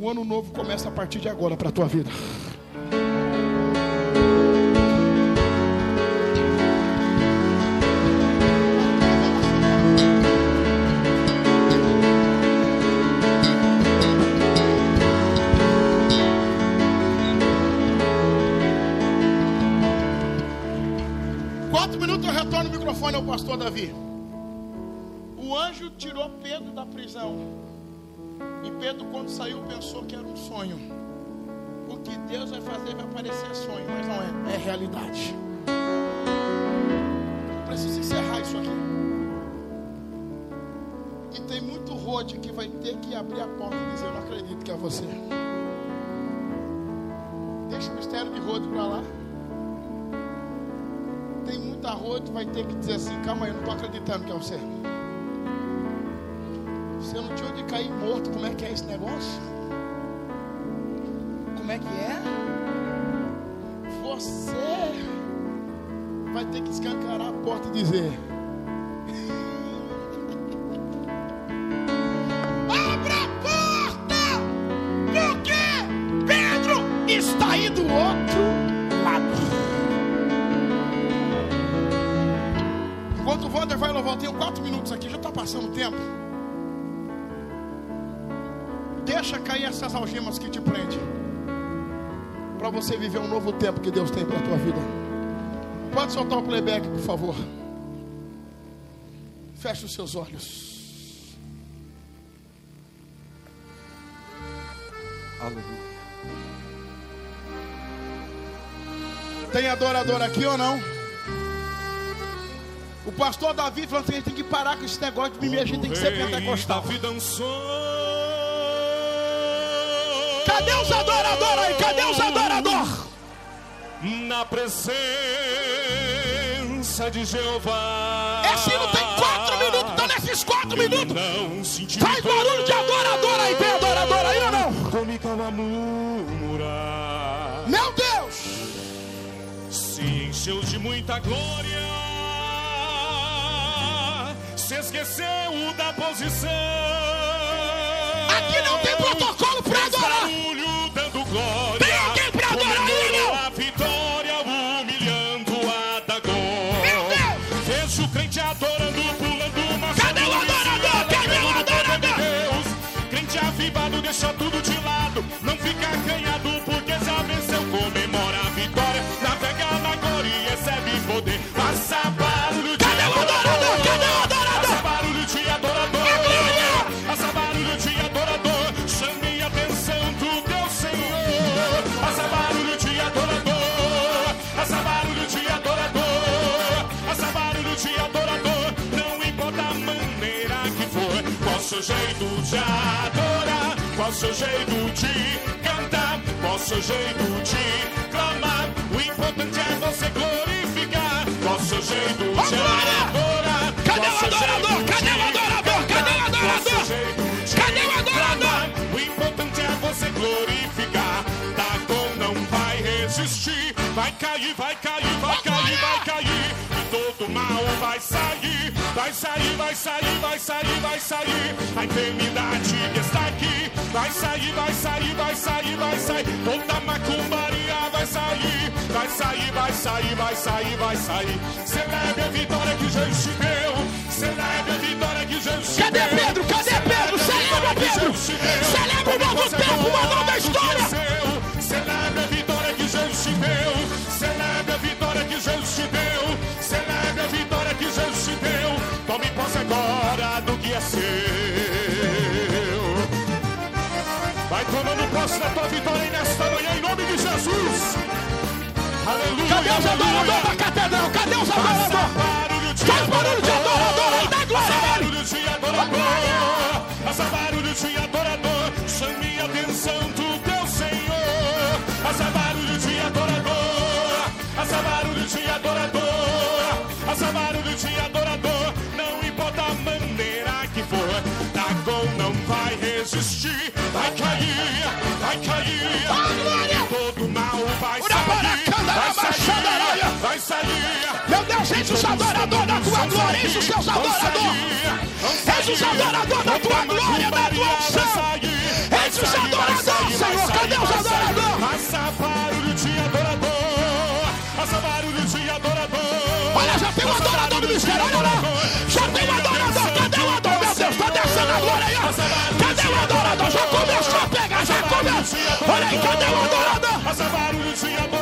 O ano novo começa a partir de agora para a tua vida. Pedro, quando saiu, pensou que era um sonho. O que Deus vai fazer vai parecer sonho, mas não é, é realidade. Preciso encerrar isso aqui. E tem muito rode que vai ter que abrir a porta e dizer: Eu não acredito que é você. Deixa o mistério de rode para lá muita rua, tu vai ter que dizer assim: calma aí, eu não estou acreditando que é você. Você não tinha onde cair morto, como é que é esse negócio? Como é que é? Você vai ter que escancarar a porta e dizer: Deixa cair essas algemas que te prendem. Para você viver um novo tempo que Deus tem para a tua vida. Pode soltar o playback, por favor. Feche os seus olhos. Aleluia. Tem adorador aqui ou não? O pastor Davi falou assim: a gente tem que parar com esse negócio de mim, a gente tem que ser pentecostal. Cadê os adoradores aí? Cadê os adoradores? Na presença de Jeová. Esse hino tem quatro minutos, então nesses quatro minutos. Faz barulho de adorador aí, tem adorador aí ou não? Meu Deus! Se encheu de muita glória se esqueceu da posição. glória. Tem alguém pra adorar ele? a vitória, humilhando a da glória. Fez o crente adorando, pulando na Cadê o adorador? Cadê o adorador? Deus, crente avivado, deixa tudo de lado. Não fica acanhado, porque já venceu. Comemora a vitória, navega na glória e recebe poder. Passa a adorar? Qual seu jeito de cantar? Qual seu jeito de clamar? O importante é você glorificar. Qual seu jeito de adorar? Cadê o adorador? Cadê o adorador? Cadê o adorador? Cadê o adorador? o importante é você glorificar. Dagon não vai resistir. Vai cair, vai cair, vai cair, vai cair. E todo mal vai sair. Vai sair, vai sair, vai sair, vai sair. A enfermidade está aqui. Vai sair, vai sair, vai sair, vai sair. Toda macumbaria vai sair. Vai sair, vai sair, vai sair, vai sair. Celebre a vitória que Jesus te deu. Celebre a vitória que Jesus te Cadê deu. Pedro? Cadê Pedro? Celebra, Pedro! Celebra o novo tempo, uma nova história! Celebre a vitória que Jesus te deu. Celebre a vitória que Jesus te deu. Agora do que é seu. Vai tomando posse da tua vitória aí nesta manhã, em nome de Jesus. Aleluia. Cadê os adoradores da catedral? Cadê os adoradores? Faz barulho de adorador aí, dá glória a ele! barulho de adorador, faça barulho de adorador, os adoradores da tua glória, enche os teus adoradores! Enche os adoradores da tua glória, da tua unção! Enche os adoradores, Senhor! Cadê os adoradores? Faça barulho de adorador. Faça barulho de adorador. Olha, já tem um adorador no mistério, olha lá! Já tem um adorador, cadê o adorador? Meu Deus, tá descendo a glória aí! ó. Cadê o adorador? Já começou a pegar, já começou! Olha aí, cadê o adorador? Faça barulho de adorador.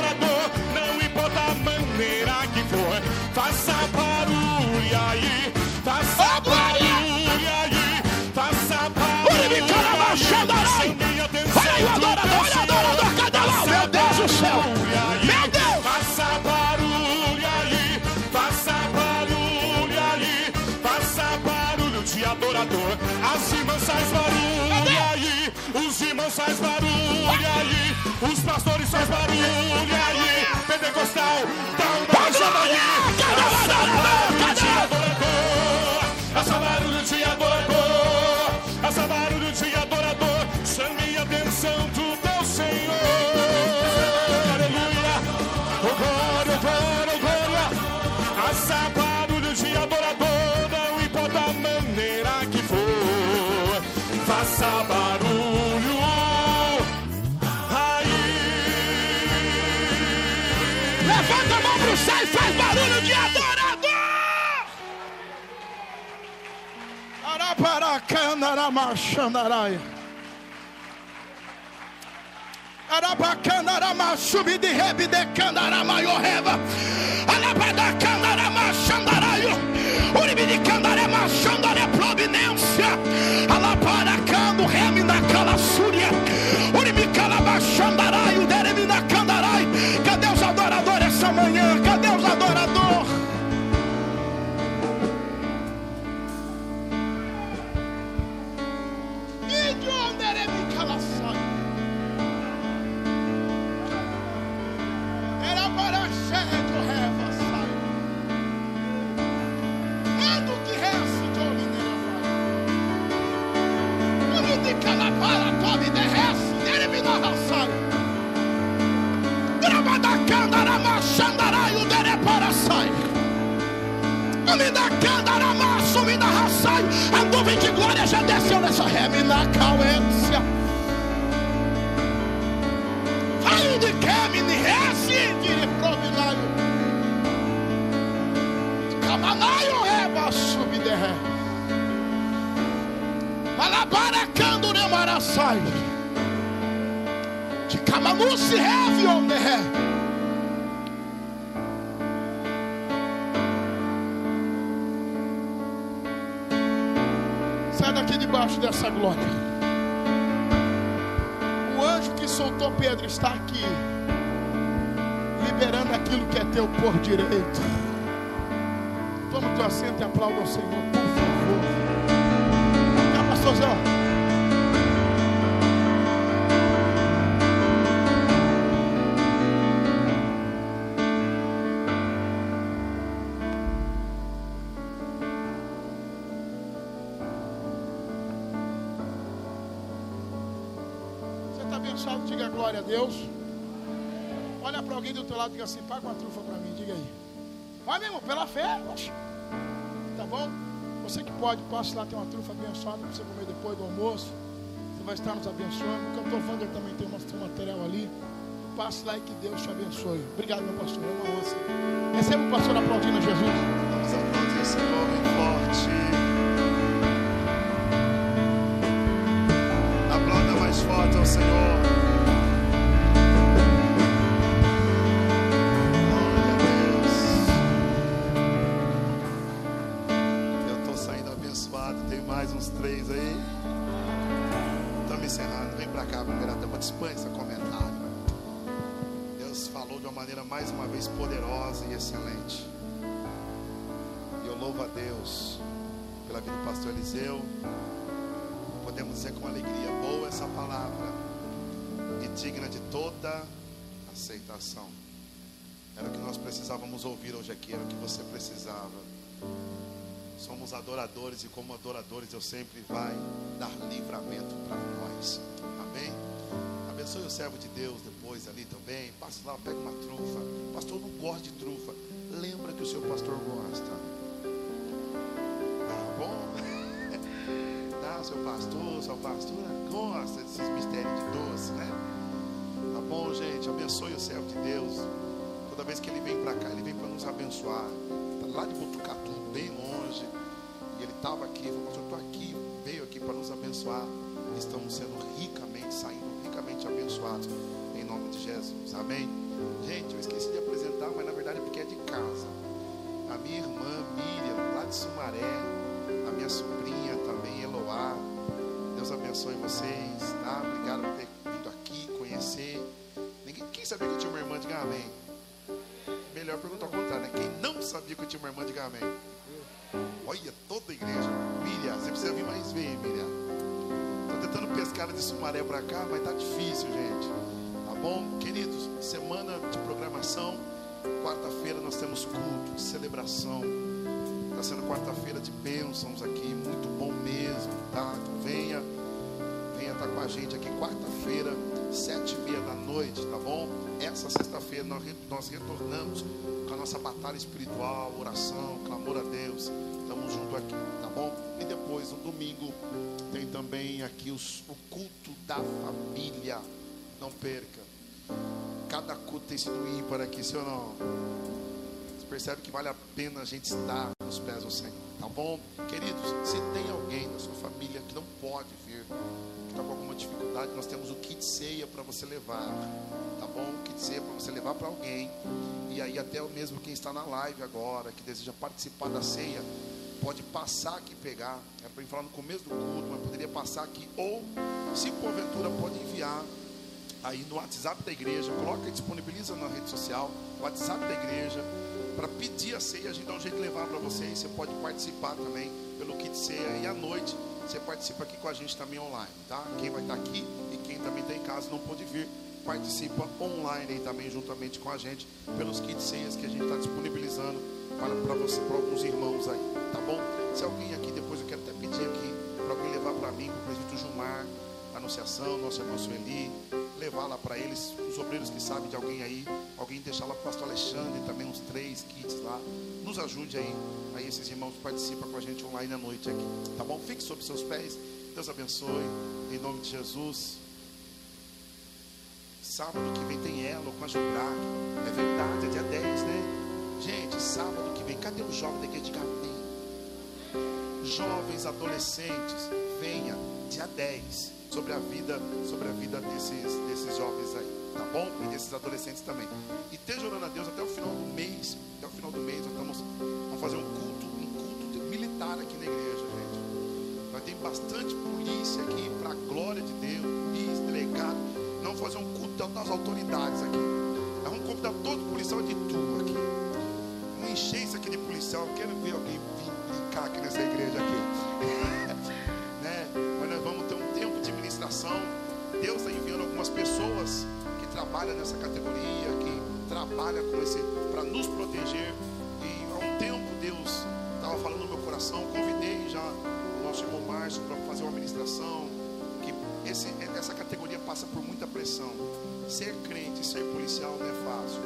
Os pastores faz barulho aí, pentecostal, Araparacandaramarchandaraia. Arabacandaramachubi de rebe de candaramayorreva. Alabadacandaramachandaraio. Uribi de A nuvem de glória já desceu nessa reme na cauência. Fai de Kemini, resi de provilaio. Manaio reba subderre. Malabaracando ne marasai. De camamusi reve onde é. Sai daqui debaixo dessa glória. O anjo que soltou Pedro está aqui, liberando aquilo que é teu por direito. Toma teu assento e aplauda ao Senhor. Você está abençoado? Diga glória a Deus. Olha para alguém do teu lado e diga assim: paga uma trufa para mim. Diga aí. Vai mesmo, pela fé. Tá bom? Você que pode, passe lá, tem uma trufa abençoada para você comer depois do almoço. Você vai estar nos abençoando. O cantor Wander também tem um material ali. Passe lá e que Deus te abençoe. Obrigado, meu pastor. É uma honra. Receba o pastor aplaudindo Jesus. Vamos aplaudir esse homem forte. Aplauda mais forte ao Senhor. Três aí. Estamos encerrando. Vem pra cá, primeira tempo. Dispensa comentário. Deus falou de uma maneira mais uma vez poderosa e excelente. E eu louvo a Deus pela vida do pastor Eliseu. Podemos dizer com alegria: boa essa palavra e digna de toda aceitação. Era o que nós precisávamos ouvir hoje aqui, era o que você precisava. Somos adoradores e, como adoradores, eu sempre vai dar livramento para nós. Amém? Abençoe o servo de Deus depois ali também. Passa lá, pega uma trufa. Pastor não gosta de trufa. Lembra que o seu pastor gosta. Tá bom? (laughs) Tá, seu pastor, sua pastora gosta desses mistérios de doce, né? Tá bom, gente? Abençoe o servo de Deus. Toda vez que ele vem para cá, ele vem para nos abençoar. Tá lá de Botucatu, bem longe. E ele estava aqui, falou, pastor, estou aqui, veio aqui para nos abençoar. Estamos sendo ricamente, saindo ricamente abençoados. Em nome de Jesus. Amém? Gente, eu esqueci de apresentar, mas na verdade é porque é de casa. A minha irmã Miriam, lá de Sumaré. A minha sobrinha também, Eloá. Deus abençoe vocês, tá? Obrigado por ter vindo aqui, conhecer. Ninguém, quem sabia que eu tinha uma irmã? Diga amém. Melhor pergunta ao contrário, né? Quem não sabia que eu tinha uma irmã? Diga amém. Olha, toda a igreja. Miriam, você precisa vir mais ver, Miriam. Tô tentando pescar de Sumaré para cá, mas tá difícil, gente. Tá bom? Queridos, semana de programação. Quarta-feira nós temos culto de celebração. Está sendo quarta-feira de bênçãos aqui, muito bom mesmo, tá? Então venha, venha estar com a gente aqui quarta-feira, sete e meia da noite, tá bom? Essa sexta-feira nós, nós retornamos com a nossa batalha espiritual, oração, clamor a Deus. Estamos junto aqui, tá bom? E depois, no domingo, tem também aqui os- o culto da família. Não perca. Cada culto tem sido ímpar aqui, ou não? Você percebe que vale a pena a gente estar nos pés do Senhor, tá bom? Queridos, se tem alguém da sua família que não pode vir, que está com alguma dificuldade, nós temos o kit ceia para você levar, tá bom? O kit ceia para você levar para alguém. E aí até mesmo quem está na live agora, que deseja participar da ceia, pode passar aqui e pegar. Era para mim falar no começo do culto, mas poderia passar aqui ou, se porventura, pode enviar aí no WhatsApp da igreja, coloca, disponibiliza na rede social, WhatsApp da igreja, para pedir a ceia, a gente dá um jeito de levar para vocês. Você pode participar também pelo kit ceia e à noite você participa aqui com a gente também online, tá? Quem vai estar aqui e quem também está em casa não pôde vir, participa online aí também juntamente com a gente pelos kits ceias que a gente está disponibilizando para, para você, para alguns irmãos aí, tá bom? Se alguém aqui depois eu quero até pedir aqui para alguém levar para mim, para o presbítero Gilmar, Anunciação, nosso irmão Sueli, levar lá para eles, os obreiros que sabem de alguém aí, alguém deixar lá para o pastor Alexandre também uns três kits lá, nos ajude aí, aí esses irmãos participam com a gente online à noite aqui, tá bom? Fique sobre seus pés, Deus abençoe, em nome de Jesus. Sábado que vem tem elo com a Jubrac, é verdade, é dia 10, né? Gente, sábado que vem, cadê o jovem da igreja de jovens, adolescentes, venha dia 10 sobre a vida, sobre a vida desses, desses jovens aí, tá bom? E desses adolescentes também. E esteja orando a Deus até o final do mês. Até o final do mês nós estamos, vamos fazer um culto, um culto militar aqui na igreja, gente. Vai ter bastante polícia aqui para a glória de Deus, polícia, delegado. Vamos fazer um culto das autoridades aqui. Nós vamos convidar todo policial de tudo aqui. Encher isso aqui de policial. Eu quero ver alguém brincar aqui nessa igreja aqui. (laughs) né? Mas nós vamos ter um tempo de ministração. Deus está enviando algumas pessoas que trabalham nessa categoria, que trabalham com esse para nos proteger. E há um tempo Deus estava falando no meu coração. Convidei já o nosso irmão Márcio para fazer uma ministração. Que esse, essa categoria passa por muita pressão. Ser crente, ser policial não é fácil.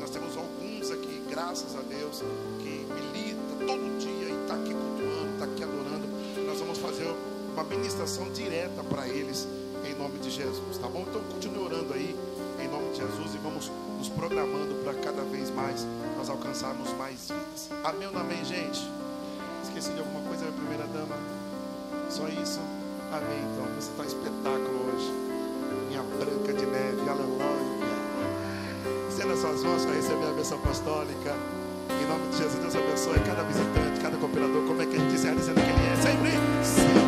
Nós temos alguns aqui, graças a Deus, que milita todo dia e está aqui cultuando, está aqui adorando. Nós vamos fazer uma ministração direta para eles, em nome de Jesus, tá bom? Então continue orando aí, nome de Jesus, e vamos nos programando para cada vez mais nós alcançarmos mais vidas. Amém ou não amém, gente? Esqueci de alguma coisa, minha primeira dama? Só isso? Amém. Então você está um espetáculo hoje. Minha branca de neve, aleluia. Estenda as suas mãos para receber a bênção apostólica. Em nome de Jesus, Deus abençoe cada visitante, cada cooperador. Como é que a gente encerra dizendo que ele é? Sempre, sempre.